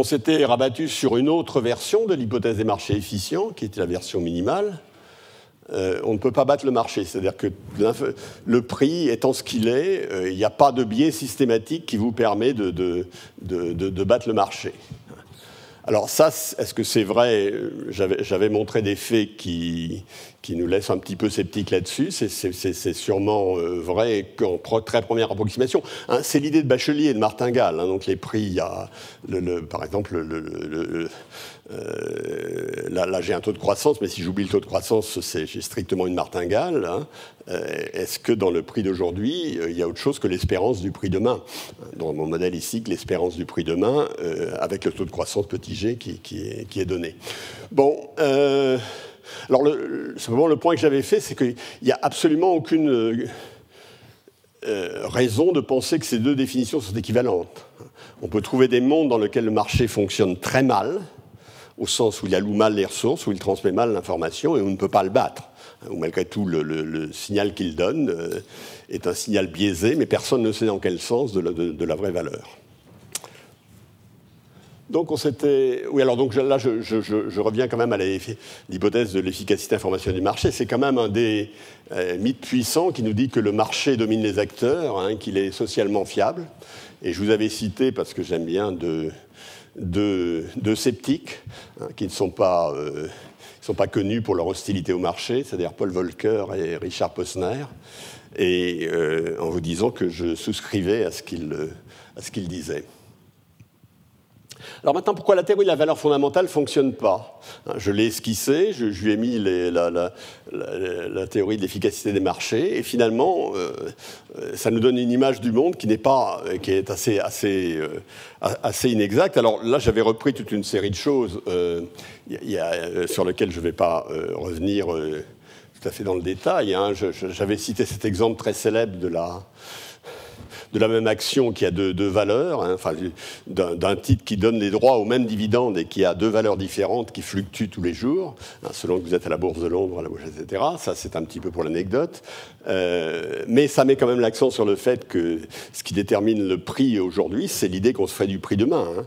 On s'était rabattu sur une autre version de l'hypothèse des marchés efficients, qui était la version minimale, euh, on ne peut pas battre le marché. C'est-à-dire que le prix étant ce qu'il est, euh, il n'y a pas de biais systématique qui vous permet de battre le marché. Alors ça, est-ce que c'est vrai J'avais montré des faits qui, nous laissent un petit peu sceptiques là-dessus. C'est sûrement euh, vrai qu'en très première approximation. Hein, c'est l'idée de Bachelier et de Martingale. Hein, donc les prix, il y a, par exemple, le, euh, là, j'ai un taux de croissance, mais si j'oublie le taux de croissance, j'ai strictement une martingale. Hein. Euh, est-ce que dans le prix d'aujourd'hui, euh, il y a autre chose que l'espérance du prix demain? Dans mon modèle ici, l'espérance du prix demain, avec le taux de croissance petit g qui, est, donné. Bon. alors, le, simplement, le point que j'avais fait, c'est qu'il n'y a absolument aucune raison de penser que ces deux définitions sont équivalentes. On peut trouver des mondes dans lesquels le marché fonctionne très mal, au sens où il alloue mal les ressources, où il transmet mal l'information et où on ne peut pas le battre. Où malgré tout, le, signal qu'il donne euh, est un signal biaisé, mais personne ne sait dans quel sens de la, vraie valeur. Donc on s'était. Oui, alors donc là, je, reviens quand même à l'hypothèse de l'efficacité informationnelle du marché. C'est quand même un des euh, mythes puissants qui nous dit que le marché domine les acteurs, hein, qu'il est socialement fiable. Et je vous avais cité, parce que j'aime bien de, de, sceptiques hein, qui ne sont pas, euh, sont pas connus pour leur hostilité au marché, c'est-à-dire Paul Volcker et Richard Posner, et euh, en vous disant que je souscrivais à ce qu'ils disaient. Alors maintenant, pourquoi la théorie de la valeur fondamentale ne fonctionne pas hein, Je l'ai esquissé, je, lui ai mis la, théorie de l'efficacité des marchés, et finalement, euh, ça nous donne une image du monde qui n'est pas, qui est assez, assez, euh, inexacte. Alors là, j'avais repris toute une série de choses euh, sur lesquelles je ne vais pas revenir tout à fait dans le détail. Hein. J'avais cité cet exemple très célèbre de la de la même action qui a deux, valeurs, hein, enfin, d'un titre qui donne les droits aux mêmes dividendes et qui a deux valeurs différentes qui fluctuent tous les jours, hein, selon que vous êtes à la Bourse de Londres, à la Bourse, etc. Ça, c'est un petit peu pour l'anecdote. Euh, mais ça met quand même l'accent sur le fait que ce qui détermine le prix aujourd'hui, c'est l'idée qu'on se ferait du prix demain. Hein.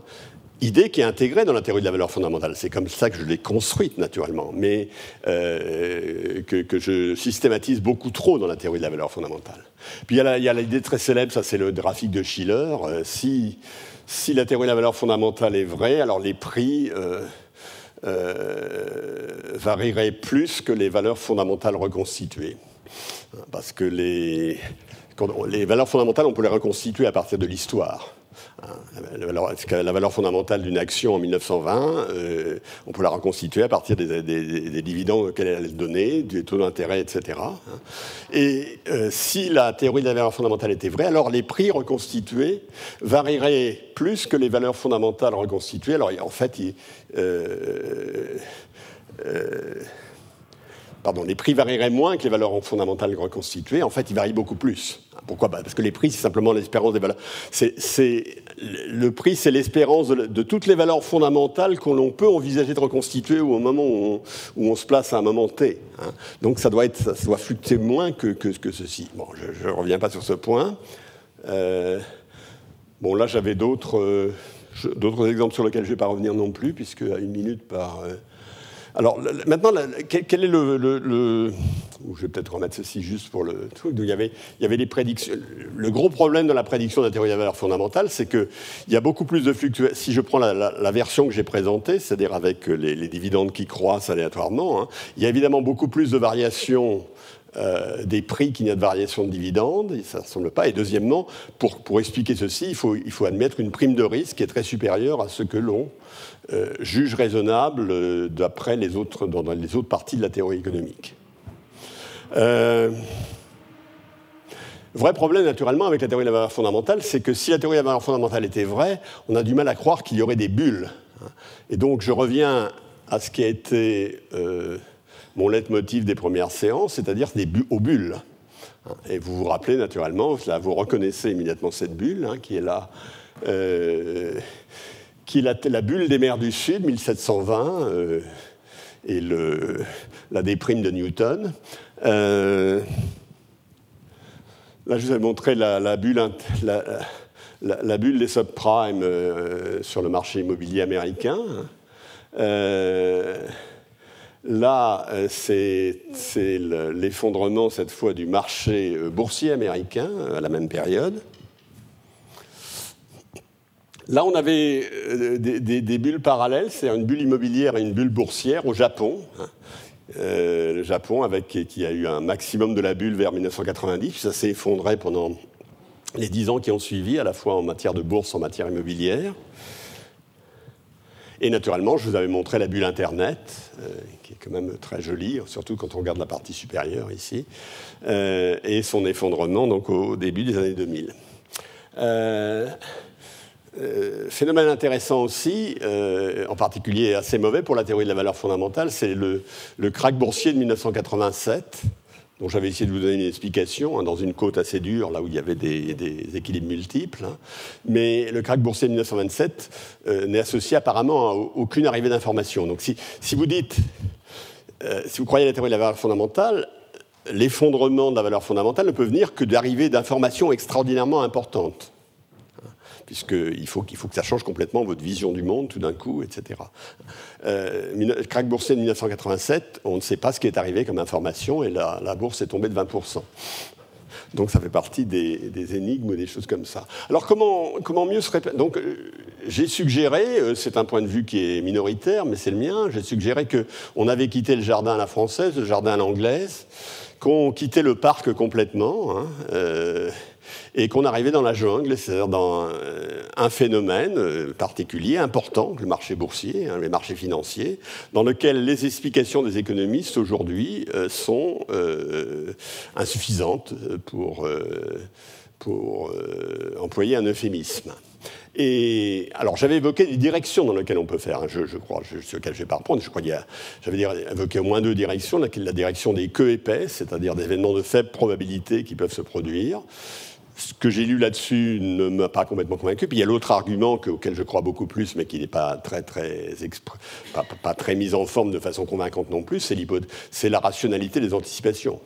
Idée qui est intégrée dans la théorie de la valeur fondamentale. C'est comme ça que je l'ai construite naturellement, mais euh, que, je systématise beaucoup trop dans la théorie de la valeur fondamentale. Puis il y a l'idée très célèbre, ça c'est le graphique de Schiller. Euh, si, si, la théorie de la valeur fondamentale est vraie, alors les prix euh, varieraient plus que les valeurs fondamentales reconstituées. Parce que les, les valeurs fondamentales, on peut les reconstituer à partir de l'histoire. La valeur, fondamentale d'une action en 1920, euh, on peut la reconstituer à partir des, dividendes auxquels elle donnée, du taux d'intérêt, etc. Et euh, si la théorie de la valeur fondamentale était vraie, alors les prix reconstitués varieraient plus que les valeurs fondamentales reconstituées. Alors en fait, euh, pardon, les prix varieraient moins que les valeurs fondamentales reconstituées. En fait, ils varient beaucoup plus. Pourquoi bah, Parce que les prix, c'est simplement l'espérance des valeurs. C'est, le prix, c'est l'espérance de, toutes les valeurs fondamentales qu'on peut envisager de reconstituer au moment où on, se place à un moment T. Hein. Donc ça doit, être, ça doit fluctuer moins que, que, ceci. Bon, je ne reviens pas sur ce point. Euh, bon, là, j'avais d'autres, euh, d'autres exemples sur lesquels je ne vais pas revenir non plus, puisque à une minute par... Euh, alors maintenant, quel est le, je vais peut-être remettre ceci juste pour le truc. il y avait, il y avait les prédictions. Le gros problème de la prédiction la théorie de la valeur fondamentale, c'est qu'il y a beaucoup plus de fluctuations. Si je prends la, version que j'ai présentée, c'est-à-dire avec les, dividendes qui croissent aléatoirement, hein, il y a évidemment beaucoup plus de variations euh, des prix qu'il n'y a de variation de dividendes, ça ne semble pas. Et deuxièmement, pour, expliquer ceci, il faut, admettre une prime de risque qui est très supérieure à ce que l'on euh, juge raisonnable euh, d'après les autres, dans, les autres parties de la théorie économique. Euh, vrai problème, naturellement, avec la théorie de la valeur fondamentale, c'est que si la théorie de la valeur fondamentale était vraie, on a du mal à croire qu'il y aurait des bulles. Et donc, je reviens à ce qui a été mon leitmotiv des premières séances, c'est-à-dire bu aux bulles. Et vous vous rappelez, naturellement, là, vous reconnaissez immédiatement cette bulle, hein, qui est là qui est la, bulle des mers du Sud, 1720, euh, et le, la déprime de Newton. Euh, là, je vous ai montré la, bulle, la, bulle des subprimes euh, sur le marché immobilier américain. Là, c'est l'effondrement cette fois du marché boursier américain à la même période. Là, on avait euh, des, bulles parallèles, c'est une bulle immobilière et une bulle boursière au Japon. Hein. Euh, le Japon, avec, qui a eu un maximum de la bulle vers 1990, ça s'est effondré pendant les dix ans qui ont suivi, à la fois en matière de bourse, en matière immobilière. Et naturellement, je vous avais montré la bulle Internet, euh, qui est quand même très jolie, surtout quand on regarde la partie supérieure ici, et son effondrement donc, au début des années 2000. Euh, phénomène intéressant aussi, euh, en particulier assez mauvais pour la théorie de la valeur fondamentale, c'est le, le krach boursier de 1987, dont j'avais essayé de vous donner une explication, hein, dans une côte assez dure, là où il y avait des, équilibres multiples. Hein. Mais le krach boursier de 1927 euh, n'est associé apparemment à aucune arrivée d'informations. Donc si, si, vous dites, si vous croyez à la théorie de la valeur fondamentale, l'effondrement de la valeur fondamentale ne peut venir que d'arrivées d'informations extraordinairement importantes puisqu'il faut, qu'il faut que ça change complètement votre vision du monde tout d'un coup, etc. Euh, crack boursier de 1987, on ne sait pas ce qui est arrivé comme information et la, bourse est tombée de 20%. Donc ça fait partie des, énigmes ou des choses comme ça. Alors comment, comment mieux se répéter Donc euh, j'ai suggéré, euh, c'est un point de vue qui est minoritaire, mais c'est le mien, j'ai suggéré qu'on avait quitté le jardin à la française, le jardin à l'anglaise, qu'on quittait le parc complètement. Hein, euh, et qu'on arrivait dans la jungle, c'est-à-dire dans euh, un phénomène euh, particulier, important, le marché boursier, hein, les marchés financiers, dans lequel les explications des économistes aujourd'hui euh, sont insuffisantes pour, pour employer un euphémisme. Et alors j'avais évoqué des directions dans lesquelles on peut faire, je, crois, je, sur lesquelles je ne vais pas reprendre, je crois qu'il j'avais évoqué au moins deux directions, la, la direction des queues épaisses, c'est-à-dire des événements de faible probabilité qui peuvent se produire, ce que j'ai lu là-dessus ne m'a pas complètement convaincu. Puis il y a l'autre argument auquel je crois beaucoup plus, mais qui n'est pas très, très, pas, très mis en forme de façon convaincante non plus, c'est la rationalité des anticipations.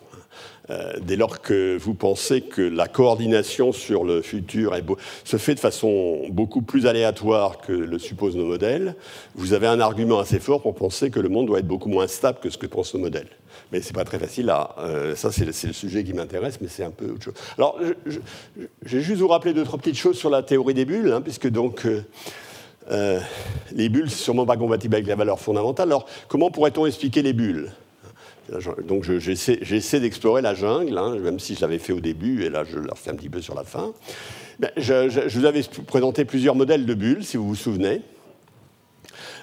Euh, dès lors que vous pensez que la coordination sur le futur se fait de façon beaucoup plus aléatoire que le supposent nos modèles, vous avez un argument assez fort pour penser que le monde doit être beaucoup moins stable que ce que pensent nos modèles. Mais ce n'est pas très facile là. Euh, ça, c'est le, sujet qui m'intéresse, mais c'est un peu autre chose. Alors, je, vais juste vous rappeler deux, trois petites choses sur la théorie des bulles, hein, puisque donc. Euh, les bulles, c'est sûrement pas compatible avec la valeur fondamentale. Alors, comment pourrait-on expliquer les bulles? Donc j'essaie d'explorer la jungle, hein, même si je l'avais fait au début, et là je le refais un petit peu sur la fin. Ben, je, vous avais présenté plusieurs modèles de bulles, si vous vous souvenez.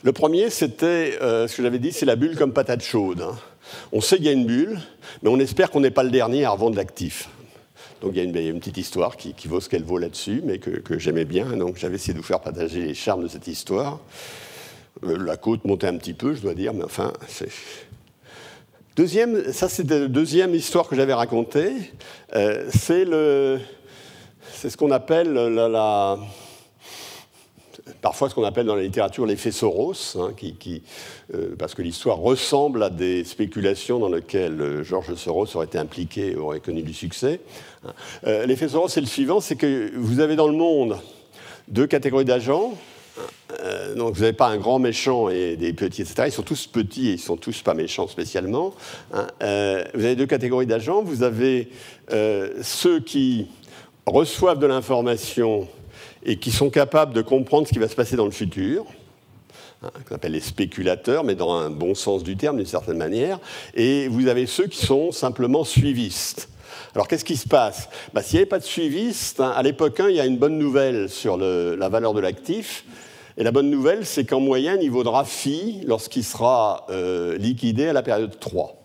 Le premier, c'était, euh, ce que j'avais dit, c'est la bulle comme patate chaude. Hein. On sait qu'il y a une bulle, mais on espère qu'on n'est pas le dernier à revendre l'actif. Donc il y, a une, petite histoire qui, vaut ce qu'elle vaut là-dessus, mais que, j'aimais bien. Donc j'avais essayé de vous faire partager les charmes de cette histoire. Euh, la côte montait un petit peu, je dois dire, mais enfin, Deuxième, ça c'est la deuxième histoire que j'avais racontée. Euh, c'est le, c'est ce qu'on appelle la, parfois ce qu'on appelle dans la littérature l'effet Soros, hein, euh, parce que l'histoire ressemble à des spéculations dans lesquelles euh, Georges Soros aurait été impliqué et aurait connu du succès. l'effet Soros, c'est le suivant, c'est que vous avez dans le monde deux catégories d'agents euh, donc vous n'avez pas un grand méchant et des petits, etc. Ils sont tous petits et ils sont tous pas méchants spécialement. Hein. Euh, vous avez deux catégories d'agents. Vous avez euh, ceux qui reçoivent de l'information et qui sont capables de comprendre ce qui va se passer dans le futur. Hein, qu'on appelle les spéculateurs, mais dans un bon sens du terme, d'une certaine manière. Et vous avez ceux qui sont simplement suivistes. Alors qu'est-ce qui se passe? Bah, S'il n'y avait pas de suiviste, hein, à l'époque 1, il y a une bonne nouvelle sur la valeur de l'actif. Et la bonne nouvelle, c'est qu'en moyenne, il vaudra phi lorsqu'il sera euh, liquidé à la période 3.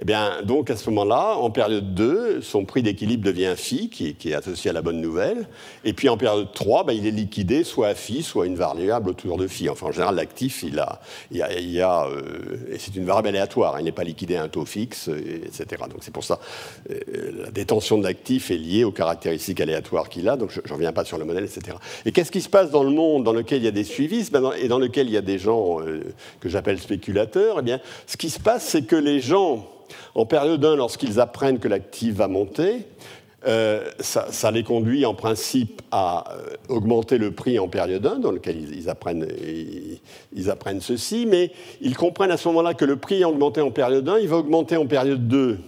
Eh bien, donc à ce moment-là, en période 2, son prix d'équilibre devient phi, qui, est associé à la bonne nouvelle. Et puis en période 3, ben, il est liquidé soit à phi, soit une variable autour de phi. Enfin, en général, l'actif, il a, euh, c'est une variable aléatoire, il n'est pas liquidé à un taux fixe, etc. Donc c'est pour ça, euh, la détention de l'actif est liée aux caractéristiques aléatoires qu'il a. Donc je ne reviens pas sur le modèle, etc. Et qu'est-ce qui se passe dans le monde dans lequel il y a des suivistes ben, et dans lequel il y a des gens euh, que j'appelle spéculateurs? Eh bien, ce qui se passe, c'est que les gens en période 1, lorsqu'ils apprennent que l'actif va monter, euh, ça, les conduit en principe à euh, augmenter le prix en période 1, dans lequel ils, apprennent, ils, apprennent, ceci, mais ils comprennent à ce moment-là que le prix a augmenté en période 1, il va augmenter en période 2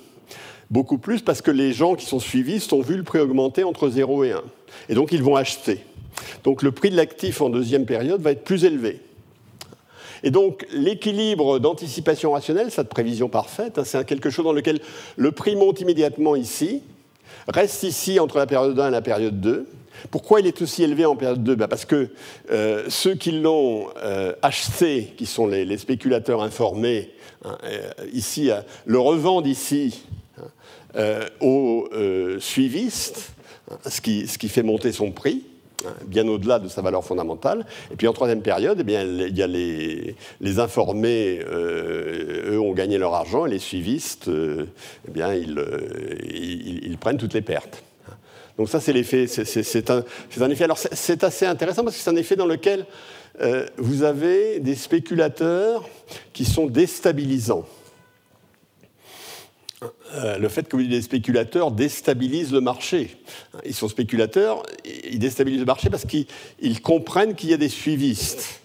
beaucoup plus parce que les gens qui sont suivis ont vu le prix augmenter entre 0 et 1. Et donc ils vont acheter. Donc le prix de l'actif en deuxième période va être plus élevé. Et donc, l'équilibre d'anticipation rationnelle, cette prévision parfaite, hein, c'est quelque chose dans lequel le prix monte immédiatement ici, reste ici entre la période 1 et la période 2. Pourquoi il est aussi élevé en période 2 ben, Parce que euh, ceux qui l'ont euh, acheté, qui sont les, spéculateurs informés, hein, euh, ici, le revendent ici hein, aux suivistes, ce qui fait monter son prix bien au-delà de sa valeur fondamentale. Et puis en troisième période, eh bien, il y a les, informés, euh, eux ont gagné leur argent, et les suivistes, euh, eh bien, euh, ils, ils, prennent toutes les pertes. Donc ça, c'est l'effet. C'est un, un, effet. Alors c'est assez intéressant parce que c'est un effet dans lequel vous avez des spéculateurs qui sont déstabilisants. Euh, le fait que les spéculateurs déstabilisent le marché. Ils sont spéculateurs, ils déstabilisent le marché parce qu'ils comprennent qu'il y a des suivistes.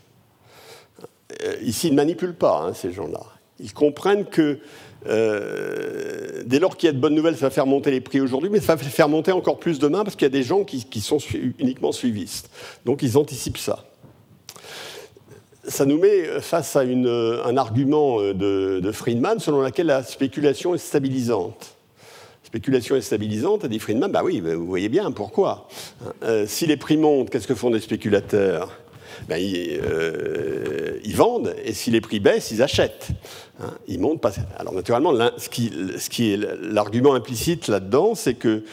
Euh, ici, ils ne manipulent pas, hein, ces gens-là. Ils comprennent que euh, dès lors qu'il y a de bonnes nouvelles, ça va faire monter les prix aujourd'hui, mais ça va faire monter encore plus demain parce qu'il y a des gens qui sont uniquement suivistes. Donc ils anticipent ça ça nous met face à un argument de, Friedman selon lequel la spéculation est stabilisante. Spéculation est stabilisante, a dit Friedman, bah oui, vous voyez bien pourquoi? Euh, si les prix montent, qu'est-ce que font les spéculateurs? Ben, euh, ils, vendent, et si les prix baissent, ils achètent. Hein, ils montent. Alors naturellement, ce qui, ce qui est l'argument implicite là-dedans, c'est qu'il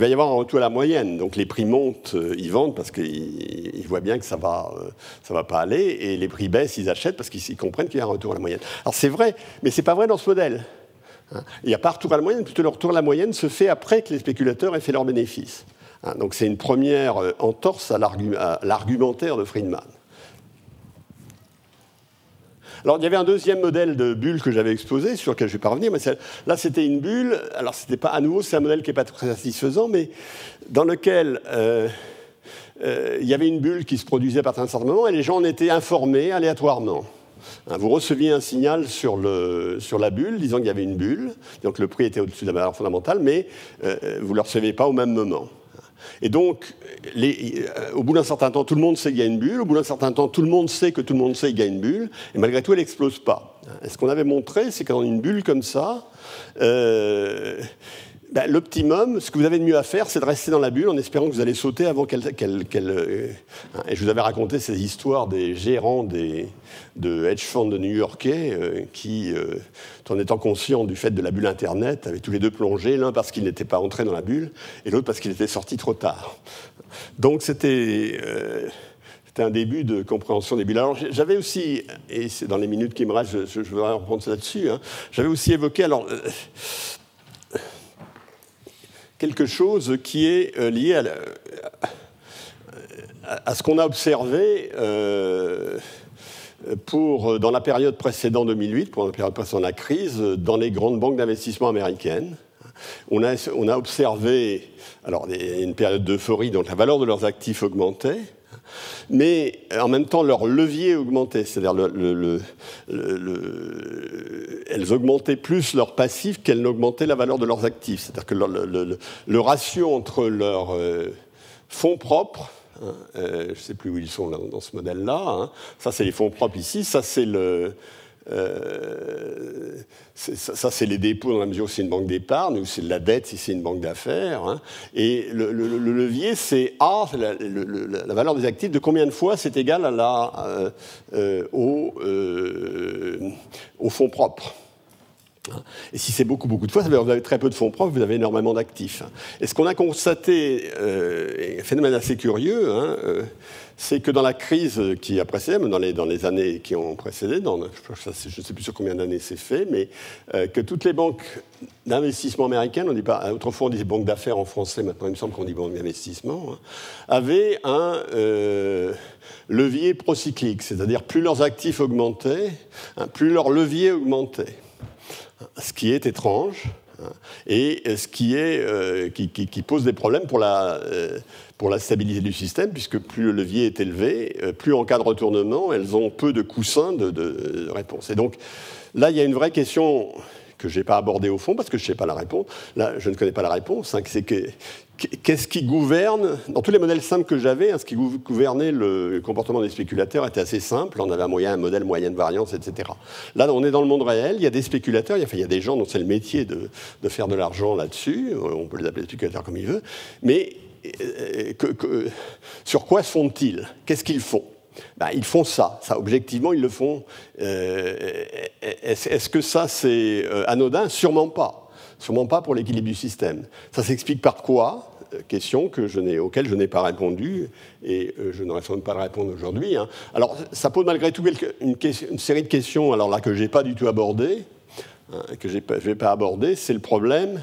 va y avoir un retour à la moyenne. Donc les prix montent, euh, ils vendent parce qu'ils voient bien que ça va, euh, ça va pas aller, et les prix baissent, ils achètent parce qu'ils comprennent qu'il y a un retour à la moyenne. Alors c'est vrai, mais c'est pas vrai dans ce modèle. Hein. Il n'y a pas retour à la moyenne, plutôt le retour à la moyenne se fait après que les spéculateurs aient fait leurs bénéfices. Hein, donc c'est une première euh, entorse à l'argumentaire de Friedman. Alors, il y avait un deuxième modèle de bulle que j'avais exposé, sur lequel je ne vais pas revenir, mais là, c'était une bulle. Alors, c'était pas à nouveau, c'est un modèle qui n'est pas très satisfaisant, mais dans lequel euh, euh, il y avait une bulle qui se produisait à partir d'un certain moment et les gens en étaient informés aléatoirement. Hein, vous receviez un signal sur, la bulle disant qu'il y avait une bulle, donc le prix était au-dessus de la valeur fondamentale, mais vous ne le recevez pas au même moment. Et donc, euh, au bout d'un certain temps, tout le monde sait qu'il y a une bulle. Au bout d'un certain temps, tout le monde sait que tout le monde sait qu'il y a une bulle. Et malgré tout, elle n'explose pas. Et ce qu'on avait montré, c'est que dans une bulle comme ça, euh, ben, l'optimum, ce que vous avez de mieux à faire, c'est de rester dans la bulle en espérant que vous allez sauter avant qu'elle. Euh, hein, et je vous avais raconté ces histoires des gérants des, de hedge funds de new-yorkais euh, qui, euh, en étant conscients du fait de la bulle Internet, avaient tous les deux plongé, l'un parce qu'ils n'étaient pas entrés dans la bulle et l'autre parce qu'ils étaient sortis trop tard. Donc c'était. C'était un début de compréhension des bulles. Alors j'avais aussi, et c'est dans les minutes qui me restent, je, je, voudrais reprendre ça là-dessus, hein, j'avais aussi évoqué, alors quelque chose qui est euh, lié à, ce qu'on a observé euh, pour, dans la période précédente 2008, pour la période précédente la crise, dans les grandes banques d'investissement américaines. On a, on a observé alors, une période d'euphorie, donc la valeur de leurs actifs augmentait mais en même temps leur levier augmentait, c'est-à-dire elles augmentaient plus leurs passifs qu'elles n'augmentaient la valeur de leurs actifs. C'est-à-dire que le, ratio entre leurs euh, fonds propres hein, euh, je ne sais plus où ils sont dans, ce modèle-là. Hein, ça, c'est les fonds propres ici. Ça, c'est le, euh, ça, c'est les dépôts dans la mesure où c'est une banque d'épargne, ou c'est de la dette si c'est une banque d'affaires. Hein. Et le, levier, c'est A, la, valeur des actifs, de combien de fois c'est égal à la, euh, euh, au fonds propre. Et si c'est beaucoup, beaucoup de fois, ça veut dire que vous avez très peu de fonds propres, vous avez énormément d'actifs. Et ce qu'on a constaté, un phénomène assez curieux, hein, c'est que dans la crise qui a précédé, dans les, dans les années qui ont précédé, je ne sais plus sur combien d'années c'est fait, mais euh, que toutes les banques d'investissement américaines, on dit pas, autrefois on disait banque d'affaires en français, maintenant il me semble qu'on dit banque d'investissement, hein, avaient un euh, levier procyclique, c'est-à-dire plus leurs actifs augmentaient, hein, plus leur levier augmentait. Ce qui est étrange, hein, et ce qui, est, euh, qui, pose des problèmes pour la pour la stabilité du système, puisque plus le levier est élevé, euh, plus en cas de retournement, elles ont peu de coussins de, de, réponse. Et donc là, il y a une vraie question que je n'ai pas abordée au fond, parce que je ne sais pas la réponse. Là, je ne connais pas la réponse. Hein, c'est que qu'est-ce qui gouverne? Dans tous les modèles simples que j'avais, hein, ce qui gouvernait le comportement des spéculateurs était assez simple. On avait un, moyen, un modèle moyenne variance, etc. Là, on est dans le monde réel. Il y a des spéculateurs. Il y a, il des gens dont c'est le métier de, faire de l'argent là-dessus. On peut les appeler spéculateurs comme ils veulent. Mais que, sur quoi se font-ils Qu'est-ce qu'ils font? Ben, Ils font ça. Objectivement, ils le font. Euh, est-ce que ça, c'est euh, anodin? Sûrement pas. Sûrement pas pour l'équilibre du système. Ça s'explique par quoi? euh, question que je n'ai pas répondu et je n'aurais sans doute pas de répondre aujourd'hui. Hein. Alors, ça pose malgré tout une, série de questions, alors là que je n'ai pas du tout abordées, hein, que je ne vais pas aborder, c'est le problème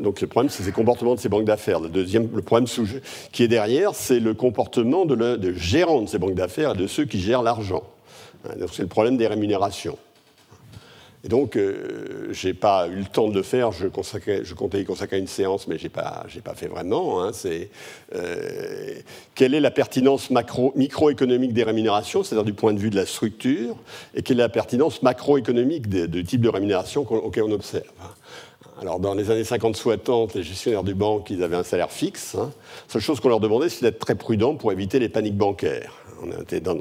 donc le problème, c'est ces comportements de ces banques d'affaires. Le deuxième, le problème qui est derrière, c'est le comportement de, le, de gérants de ces banques d'affaires et de ceux qui gèrent l'argent. Hein, c'est le problème des rémunérations. Et donc, euh, je n'ai pas eu le temps de le faire. Je, comptais y consacrer une séance, mais je n'ai pas, pas fait vraiment. Hein. Euh, quelle est la pertinence microéconomique des rémunérations, c'est-à-dire du point de vue de la structure, et quelle est la pertinence macroéconomique du type de rémunération auquel on observe. Hein. Alors, dans les années 50-60, les gestionnaires du banque, ils avaient un salaire fixe. Hein. La seule chose qu'on leur demandait, c'est d'être très prudents pour éviter les paniques bancaires. On était dans,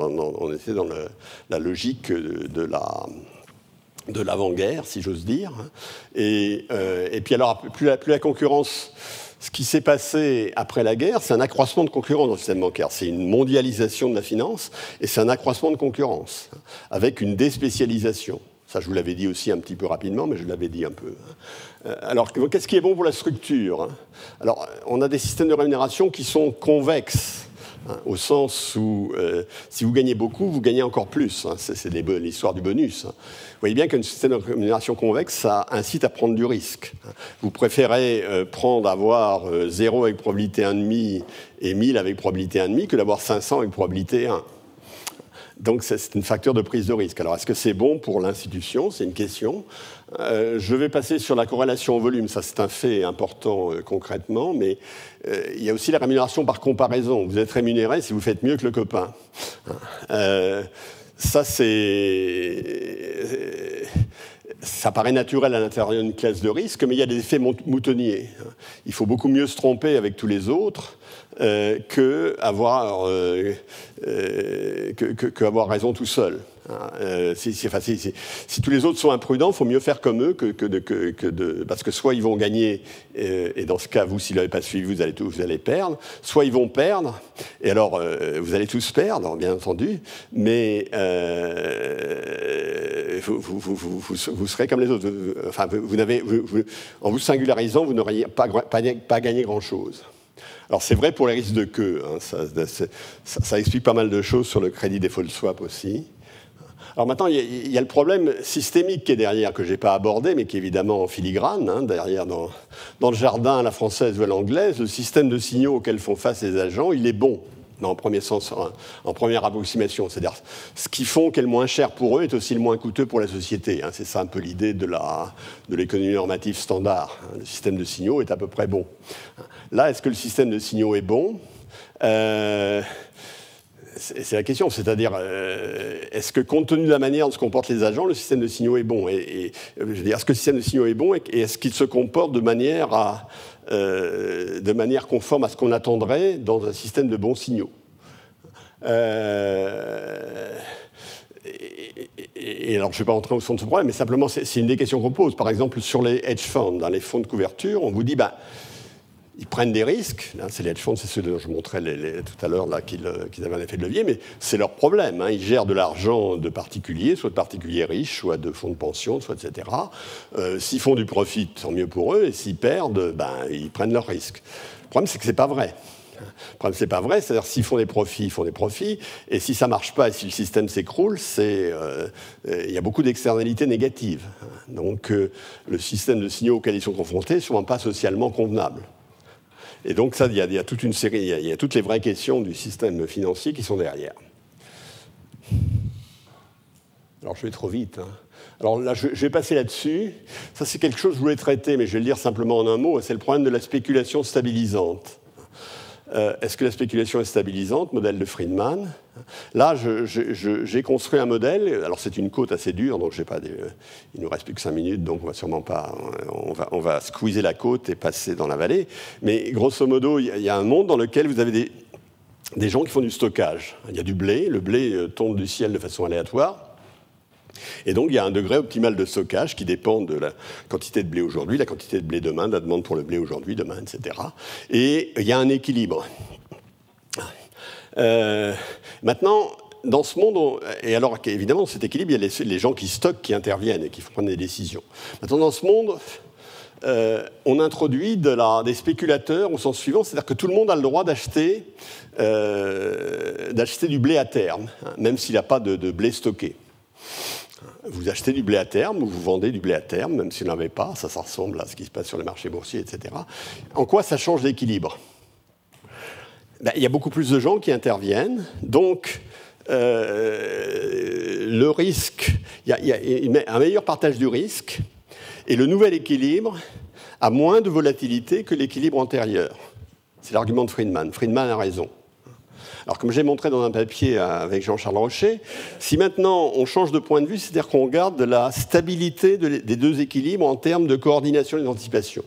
la logique de, la de l'avant-guerre, si j'ose dire. Euh, et, puis alors, plus la, concurrence, ce qui s'est passé après la guerre, c'est un accroissement de concurrence dans le système bancaire. C'est une mondialisation de la finance et c'est un accroissement de concurrence, avec une déspécialisation. Ça, je vous l'avais dit aussi un petit peu rapidement, mais je l'avais dit un peu. Hein. Euh, alors, qu'est-ce qui est bon pour la structure hein? Alors, on a des systèmes de rémunération qui sont convexes. Hein, au sens où euh, si vous gagnez beaucoup, vous gagnez encore plus. c'est l'histoire du bonus. Vous voyez bien qu'un système de rémunération convexe, ça incite à prendre du risque. Vous préférez euh, prendre, avoir 0 avec probabilité 1,5 et 1000 avec probabilité 1,5 que d'avoir 500 avec probabilité 1. Donc c'est une facture de prise de risque. Alors est-ce que c'est bon pour l'institution? C'est une question. Euh, je vais passer sur la corrélation au volume, ça c'est un fait important euh, concrètement, mais euh, il y a aussi la rémunération par comparaison. Vous êtes rémunéré si vous faites mieux que le copain. ça c'est ça paraît naturel à l'intérieur d'une classe de risque, mais il y a des effets moutonniers. Il faut beaucoup mieux se tromper avec tous les autres que, avoir, euh, que, avoir raison tout seul. Hein, euh, si, tous les autres sont imprudents, il faut mieux faire comme eux que, de, Parce que soit ils vont gagner, euh, et dans ce cas, vous, s'ils n'avaient pas suivi, vous allez, vous allez perdre, soit ils vont perdre, et alors euh, vous allez tous perdre, bien entendu, mais vous, serez comme les autres. N'avez, en vous singularisant, vous n'auriez pas, gagné grand-chose. Alors c'est vrai pour les risques de queue, hein, ça, ça, ça, explique pas mal de choses sur le crédit default swap aussi. Alors maintenant, il y, a le problème systémique qui est derrière, que je n'ai pas abordé, mais qui est évidemment en filigrane, hein, derrière dans, le jardin la française ou l'anglaise, le système de signaux auquel font face les agents, il est bon. en premier sens, en, première approximation. C'est-à-dire, ce qu'ils font qui est le moins cher pour eux est aussi le moins coûteux pour la société. Hein. C'est ça un peu l'idée de l'économie normative standard. Hein. Le système de signaux est à peu près bon. Là, est-ce que le système de signaux est bon? Euh, c'est la question, c'est-à-dire, euh, est-ce que compte tenu de la manière dont se comportent les agents, le système de signaux est bon? Et, je veux dire, Est-ce que le système de signaux est bon et, est-ce qu'il se comporte de manière, à, euh, de manière conforme à ce qu'on attendrait dans un système de bons signaux? Euh, et, alors, je ne vais pas rentrer au fond de ce problème, mais simplement, c'est une des questions qu'on pose. Par exemple, sur les hedge funds, dans les fonds de couverture, on vous dit, bah, ils prennent des risques. Hein, c'est les hedge c'est ceux dont je montrais tout à l'heure qu'ils avaient un effet de levier, mais c'est leur problème. Hein. Ils gèrent de l'argent de particuliers, soit de particuliers riches, soit de fonds de pension, soit etc. Euh, s'ils font du profit, tant mieux pour eux, et s'ils perdent, ben, ils prennent leurs risques. Le problème, c'est que c'est pas vrai. Le problème, c'est pas vrai, c'est-à-dire s'ils font des profits, ils font des profits, et si ça marche pas, et si le système s'écroule, c'est euh, il y a beaucoup d'externalités négatives. Donc euh, le système de signaux auquel ils sont confrontés n'est souvent pas socialement convenable. Et donc, il y, a, toute une série, il y, a, toutes les vraies questions du système financier qui sont derrière. Alors, je vais trop vite. Hein. Alors là, je, vais passer là-dessus. Ça, c'est quelque chose que je voulais traiter, mais je vais le dire simplement en un mot. C'est le problème de la spéculation stabilisante. Euh, est-ce que la spéculation est stabilisante Modèle de Friedman? Là, j'ai construit un modèle. Alors, c'est une côte assez dure, donc des, il nous reste plus que 5 minutes, donc on va sûrement pas. On va, on va squeezer la côte et passer dans la vallée. Mais grosso modo, il y a un monde dans lequel vous avez des, des gens qui font du stockage. Il y a du blé. Le blé euh, tombe du ciel de façon aléatoire. Et donc, il y a un degré optimal de stockage qui dépend de la quantité de blé aujourd'hui, la quantité de blé demain, la demande pour le blé aujourd'hui, demain, etc. Et il y a un équilibre. Euh, maintenant, dans ce monde, et alors évidemment, cet équilibre, il y a les, gens qui stockent, qui interviennent et qui prennent des décisions. Maintenant, dans ce monde, euh, on introduit des spéculateurs au sens suivant, c'est-à-dire que tout le monde a le droit d'acheter euh, du blé à terme, hein, même s'il n'a pas de blé stocké. Vous achetez du blé à terme ou vous vendez du blé à terme, même si vous n'en pas, ça, ça ressemble à ce qui se passe sur les marchés boursiers, etc. En quoi ça change l'équilibre? Ben, Il y a beaucoup plus de gens qui interviennent, donc euh, le risque, il y, a, un meilleur partage du risque, et le nouvel équilibre a moins de volatilité que l'équilibre antérieur. C'est l'argument de Friedman. Friedman a raison. Alors, comme j'ai montré dans un papier avec Jean-Charles Rocher, si maintenant on change de point de vue, c'est-à-dire qu'on garde la stabilité des deux équilibres en termes de coordination et d'anticipation.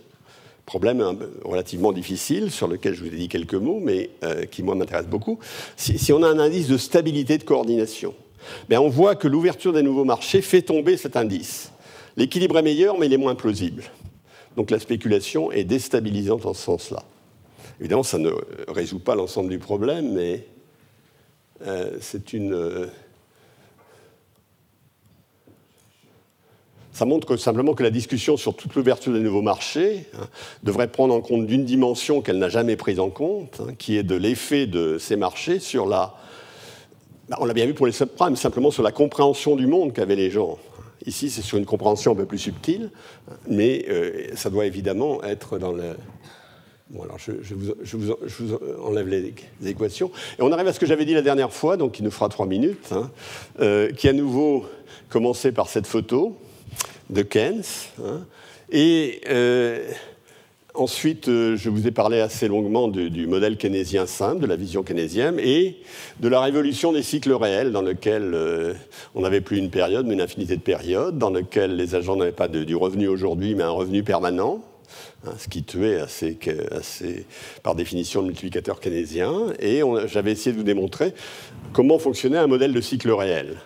Problème relativement difficile sur lequel je vous ai dit quelques mots, mais euh, qui, moi, m'intéresse beaucoup. Si, on a un indice de stabilité de coordination, ben, on voit que l'ouverture des nouveaux marchés fait tomber cet indice. L'équilibre est meilleur, mais il est moins plausible. Donc la spéculation est déstabilisante en ce sens-là. Évidemment, ça ne résout pas l'ensemble du problème, mais euh, c'est une. Euh, ça montre simplement que la discussion sur toute l'ouverture des nouveaux marchés hein, devrait prendre en compte d'une dimension qu'elle n'a jamais prise en compte, hein, qui est de l'effet de ces marchés sur la. Bah, on l'a bien vu pour les subprimes, simplement sur la compréhension du monde qu'avaient les gens. Ici, c'est sur une compréhension un peu plus subtile, mais euh, ça doit évidemment être dans le, Bon, alors je, vous, enlève les, équations. Et on arrive à ce que j'avais dit la dernière fois, donc qui nous fera trois minutes, hein, euh, qui à nouveau commençait par cette photo de Keynes. Hein, et euh, ensuite, euh, je vous ai parlé assez longuement du, modèle keynésien simple, de la vision keynésienne, et de la révolution des cycles réels, dans lequel on n'avait plus une période, mais une infinité de périodes, dans lequel les agents n'avaient pas du revenu aujourd'hui, mais un revenu permanent Hein, ce qui tuait assez, assez, par définition le multiplicateur keynésien. Et j'avais essayé de vous démontrer comment fonctionnait un modèle de cycle réel.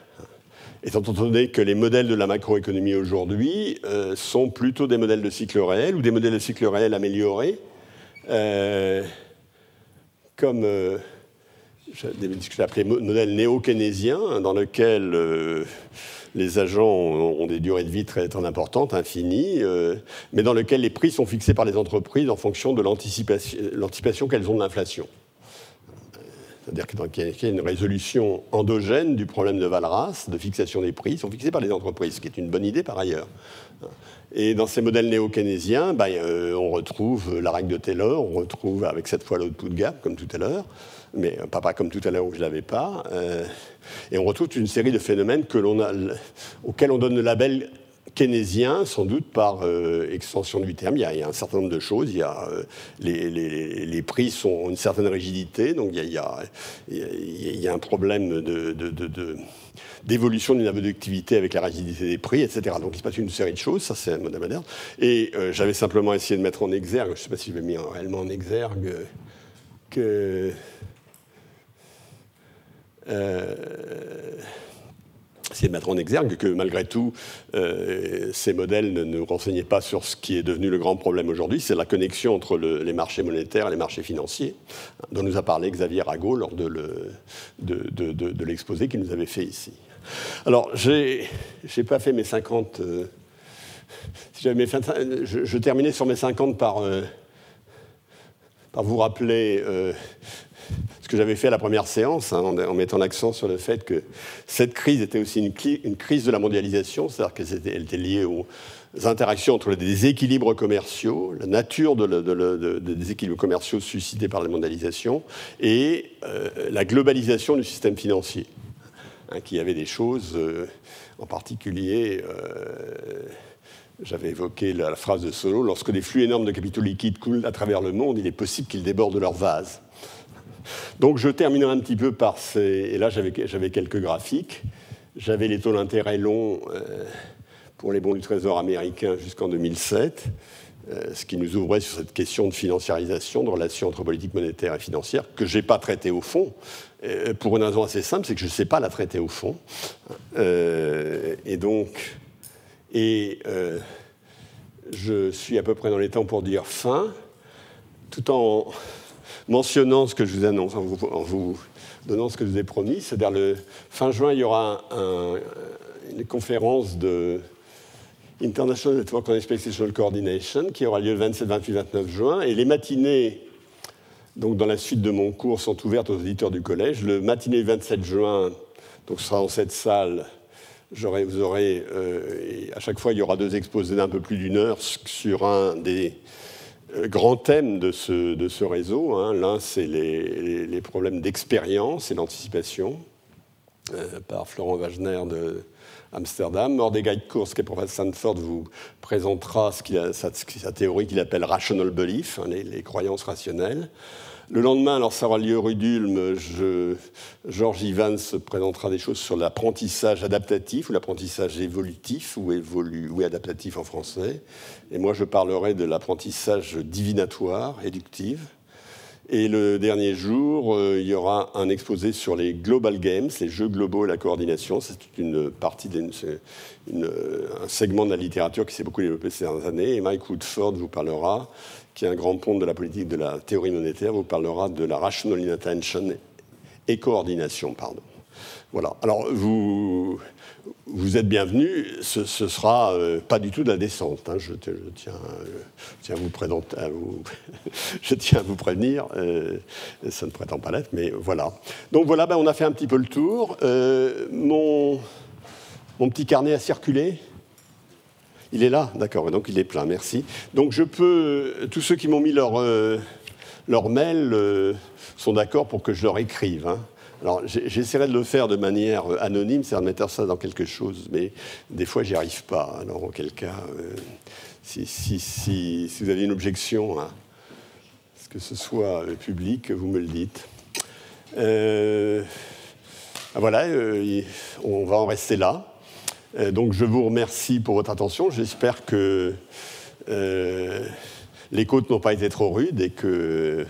Étant donné que les modèles de la macroéconomie aujourd'hui euh, sont plutôt des modèles de cycle réel ou des modèles de cycle réel améliorés, euh, comme euh, ce que appelé modèle néo-keynésien, dans lequel les agents ont des durées de vie très, importantes, infinies, euh, mais dans lesquelles les prix sont fixés par les entreprises en fonction de l'anticipation qu'elles ont de l'inflation. C'est-à-dire qu'il y a une résolution endogène du problème de Valras, de fixation des prix, sont fixés par les entreprises, ce qui est une bonne idée par ailleurs. Et dans ces modèles néo-keynésiens, ben, euh, on retrouve la règle de Taylor, on retrouve avec cette fois l'output gap, comme tout à l'heure, mais pas, pas comme tout à l'heure où je ne l'avais pas. Euh, et on retrouve une série de phénomènes auxquels on donne le label keynésien, sans doute par euh, extension du terme. Il y, a, un certain nombre de choses. Il y a, euh, les, prix ont une certaine rigidité, donc il y a, un problème d'évolution d'une productivité avec la rigidité des prix, etc. Donc il se passe une série de choses, ça c'est un modèle moderne. Et j'avais simplement essayé de mettre en exergue, je ne sais pas si je l'ai mis réellement en exergue, que c'est de mettre en exergue que malgré tout, euh, ces modèles ne nous renseignaient pas sur ce qui est devenu le grand problème aujourd'hui, c'est la connexion entre les marchés monétaires et les marchés financiers, dont nous a parlé Xavier Rago lors de, l'exposé qu'il nous avait fait ici. Alors, je n'ai pas fait mes 50... Euh, je, terminais sur mes 50 par, vous rappeler que j'avais fait à la première séance, hein, en, mettant l'accent sur le fait que cette crise était aussi une, crise de la mondialisation, c'est-à-dire qu'elle était, liée aux interactions entre les déséquilibres commerciaux, la nature des déséquilibres commerciaux suscités par la mondialisation, et euh, la globalisation du système financier, hein, qui avait des choses, euh, en particulier... Euh, j'avais évoqué la, phrase de Solo, lorsque des flux énormes de capitaux liquides coulent à travers le monde, il est possible qu'ils débordent leur vase. Donc je terminerai un petit peu par ces... Et là, j'avais quelques graphiques. J'avais les taux d'intérêt longs euh, pour les bons du Trésor américain jusqu'en 2007, euh, ce qui nous ouvrait sur cette question de financiarisation, de relations entre politique monétaire et financière, que je n'ai pas traité au fond, euh, pour une raison assez simple, c'est que je ne sais pas la traiter au fond. et donc, et je suis à peu près dans les temps pour dire fin, tout en mentionnant ce que je vous annonce, en vous, donnant ce que je vous ai promis. C'est-à-dire, le fin juin, il y aura une conférence de International Network on Expectational Coordination qui aura lieu le 27, 28, 29 juin. Et les matinées, donc dans la suite de mon cours, sont ouvertes aux auditeurs du collège. Le matinée 27 juin, donc ce sera dans cette salle. Vous aurez, euh, à chaque fois, il y aura deux exposés d'un peu plus d'une heure sur un des euh, grand thème de ce, réseau. Hein. L'un, c'est les, problèmes d'expérience et d'anticipation, euh, par Florent Wagner de Amsterdam. Mordecai Kurz, qui est professeur de Stanford, vous présentera ce sa, théorie qu'il appelle rational belief, hein, les, croyances rationnelles. Le lendemain, alors ça aura lieu rue d'Ulm, Georges Ivans présentera des choses sur l'apprentissage adaptatif ou l'apprentissage évolutif ou, évolu, ou adaptatif en français. Et moi, je parlerai de l'apprentissage divinatoire, éductif. Et le dernier jour, euh, il y aura un exposé sur les Global Games, les jeux globaux et la coordination. C'est une partie, un segment de la littérature qui s'est beaucoup développé ces dernières années. Et Mike Woodford vous parlera qui est un grand pont de la politique de la théorie monétaire, vous parlera de la rational inattention et coordination. Pardon. Voilà. Alors, vous, vous êtes bienvenus. Ce, ne sera euh, pas du tout de la descente. Hein. Je, tiens, à vous présenter, je tiens à vous prévenir. Euh, ça ne prétend pas l'être, mais voilà. Donc voilà, ben, on a fait un petit peu le tour. Euh, mon, mon petit carnet a circulé. Il est là, d'accord, donc il est plein, merci. Donc je peux, tous ceux qui m'ont mis leur, euh, mail euh, sont d'accord pour que je leur écrive. Hein. Alors j'essaierai de le faire de manière anonyme, c'est-à-dire de mettre ça dans quelque chose, mais des fois j'y arrive pas. Alors auquel cas, euh, si, vous avez une objection ce que ce soit public, vous me le dites? Ah, voilà, on va en rester là. Euh, donc je vous remercie pour votre attention. J'espère que euh, les côtes n'ont pas été trop rudes et que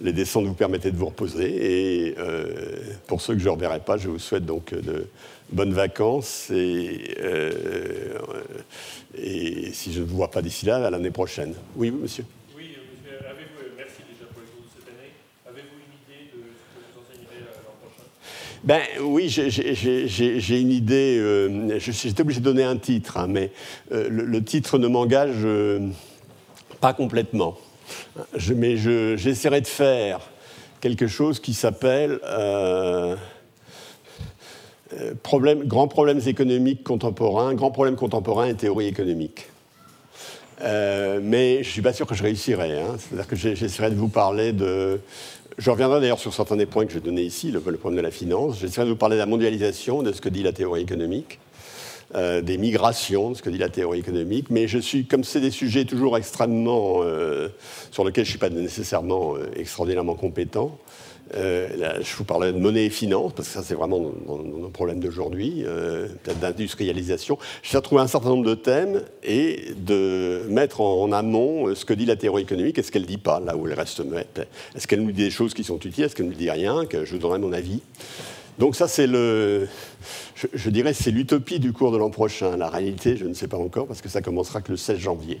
les descentes vous permettaient de vous reposer. Et euh, pour ceux que je ne reverrai pas, je vous souhaite donc de bonnes vacances et, et si je ne vous vois pas d'ici là, à l'année prochaine. Oui, monsieur. Ben oui, j'ai une idée. Euh, J'étais obligé de donner un titre, hein, mais euh, le, titre ne m'engage euh, pas complètement. Je, mais j'essaierai de faire quelque chose qui s'appelle problème, Grands problèmes économiques contemporains, grands problèmes contemporains et théorie économique. mais je ne suis pas sûr que je réussirai. Hein. C'est-à-dire que j'essaierai de vous parler de, je reviendrai d'ailleurs sur certains des points que j'ai donnés ici, le, problème de la finance. J'essaierai de vous parler de la mondialisation, de ce que dit la théorie économique, euh, des migrations, de ce que dit la théorie économique. Mais je suis, comme c'est des sujets toujours extrêmement. Euh, sur lesquels je ne suis pas nécessairement euh, extraordinairement compétent, euh, je vous parlais de monnaie et finance, parce que ça, c'est vraiment nos problèmes d'aujourd'hui, euh, d'industrialisation. Je vais trouver un certain nombre de thèmes et de mettre en, amont euh, ce que dit la théorie économique et ce qu'elle ne dit pas, là où elle reste muette? Est-ce qu'elle nous dit des choses qui sont utiles Est-ce qu'elle ne nous dit rien que Je vous donnerai mon avis? Donc ça, c'est le, je dirais, c'est l'utopie du cours de l'an prochain. La réalité, je ne sais pas encore, parce que ça commencera que le 16 janvier.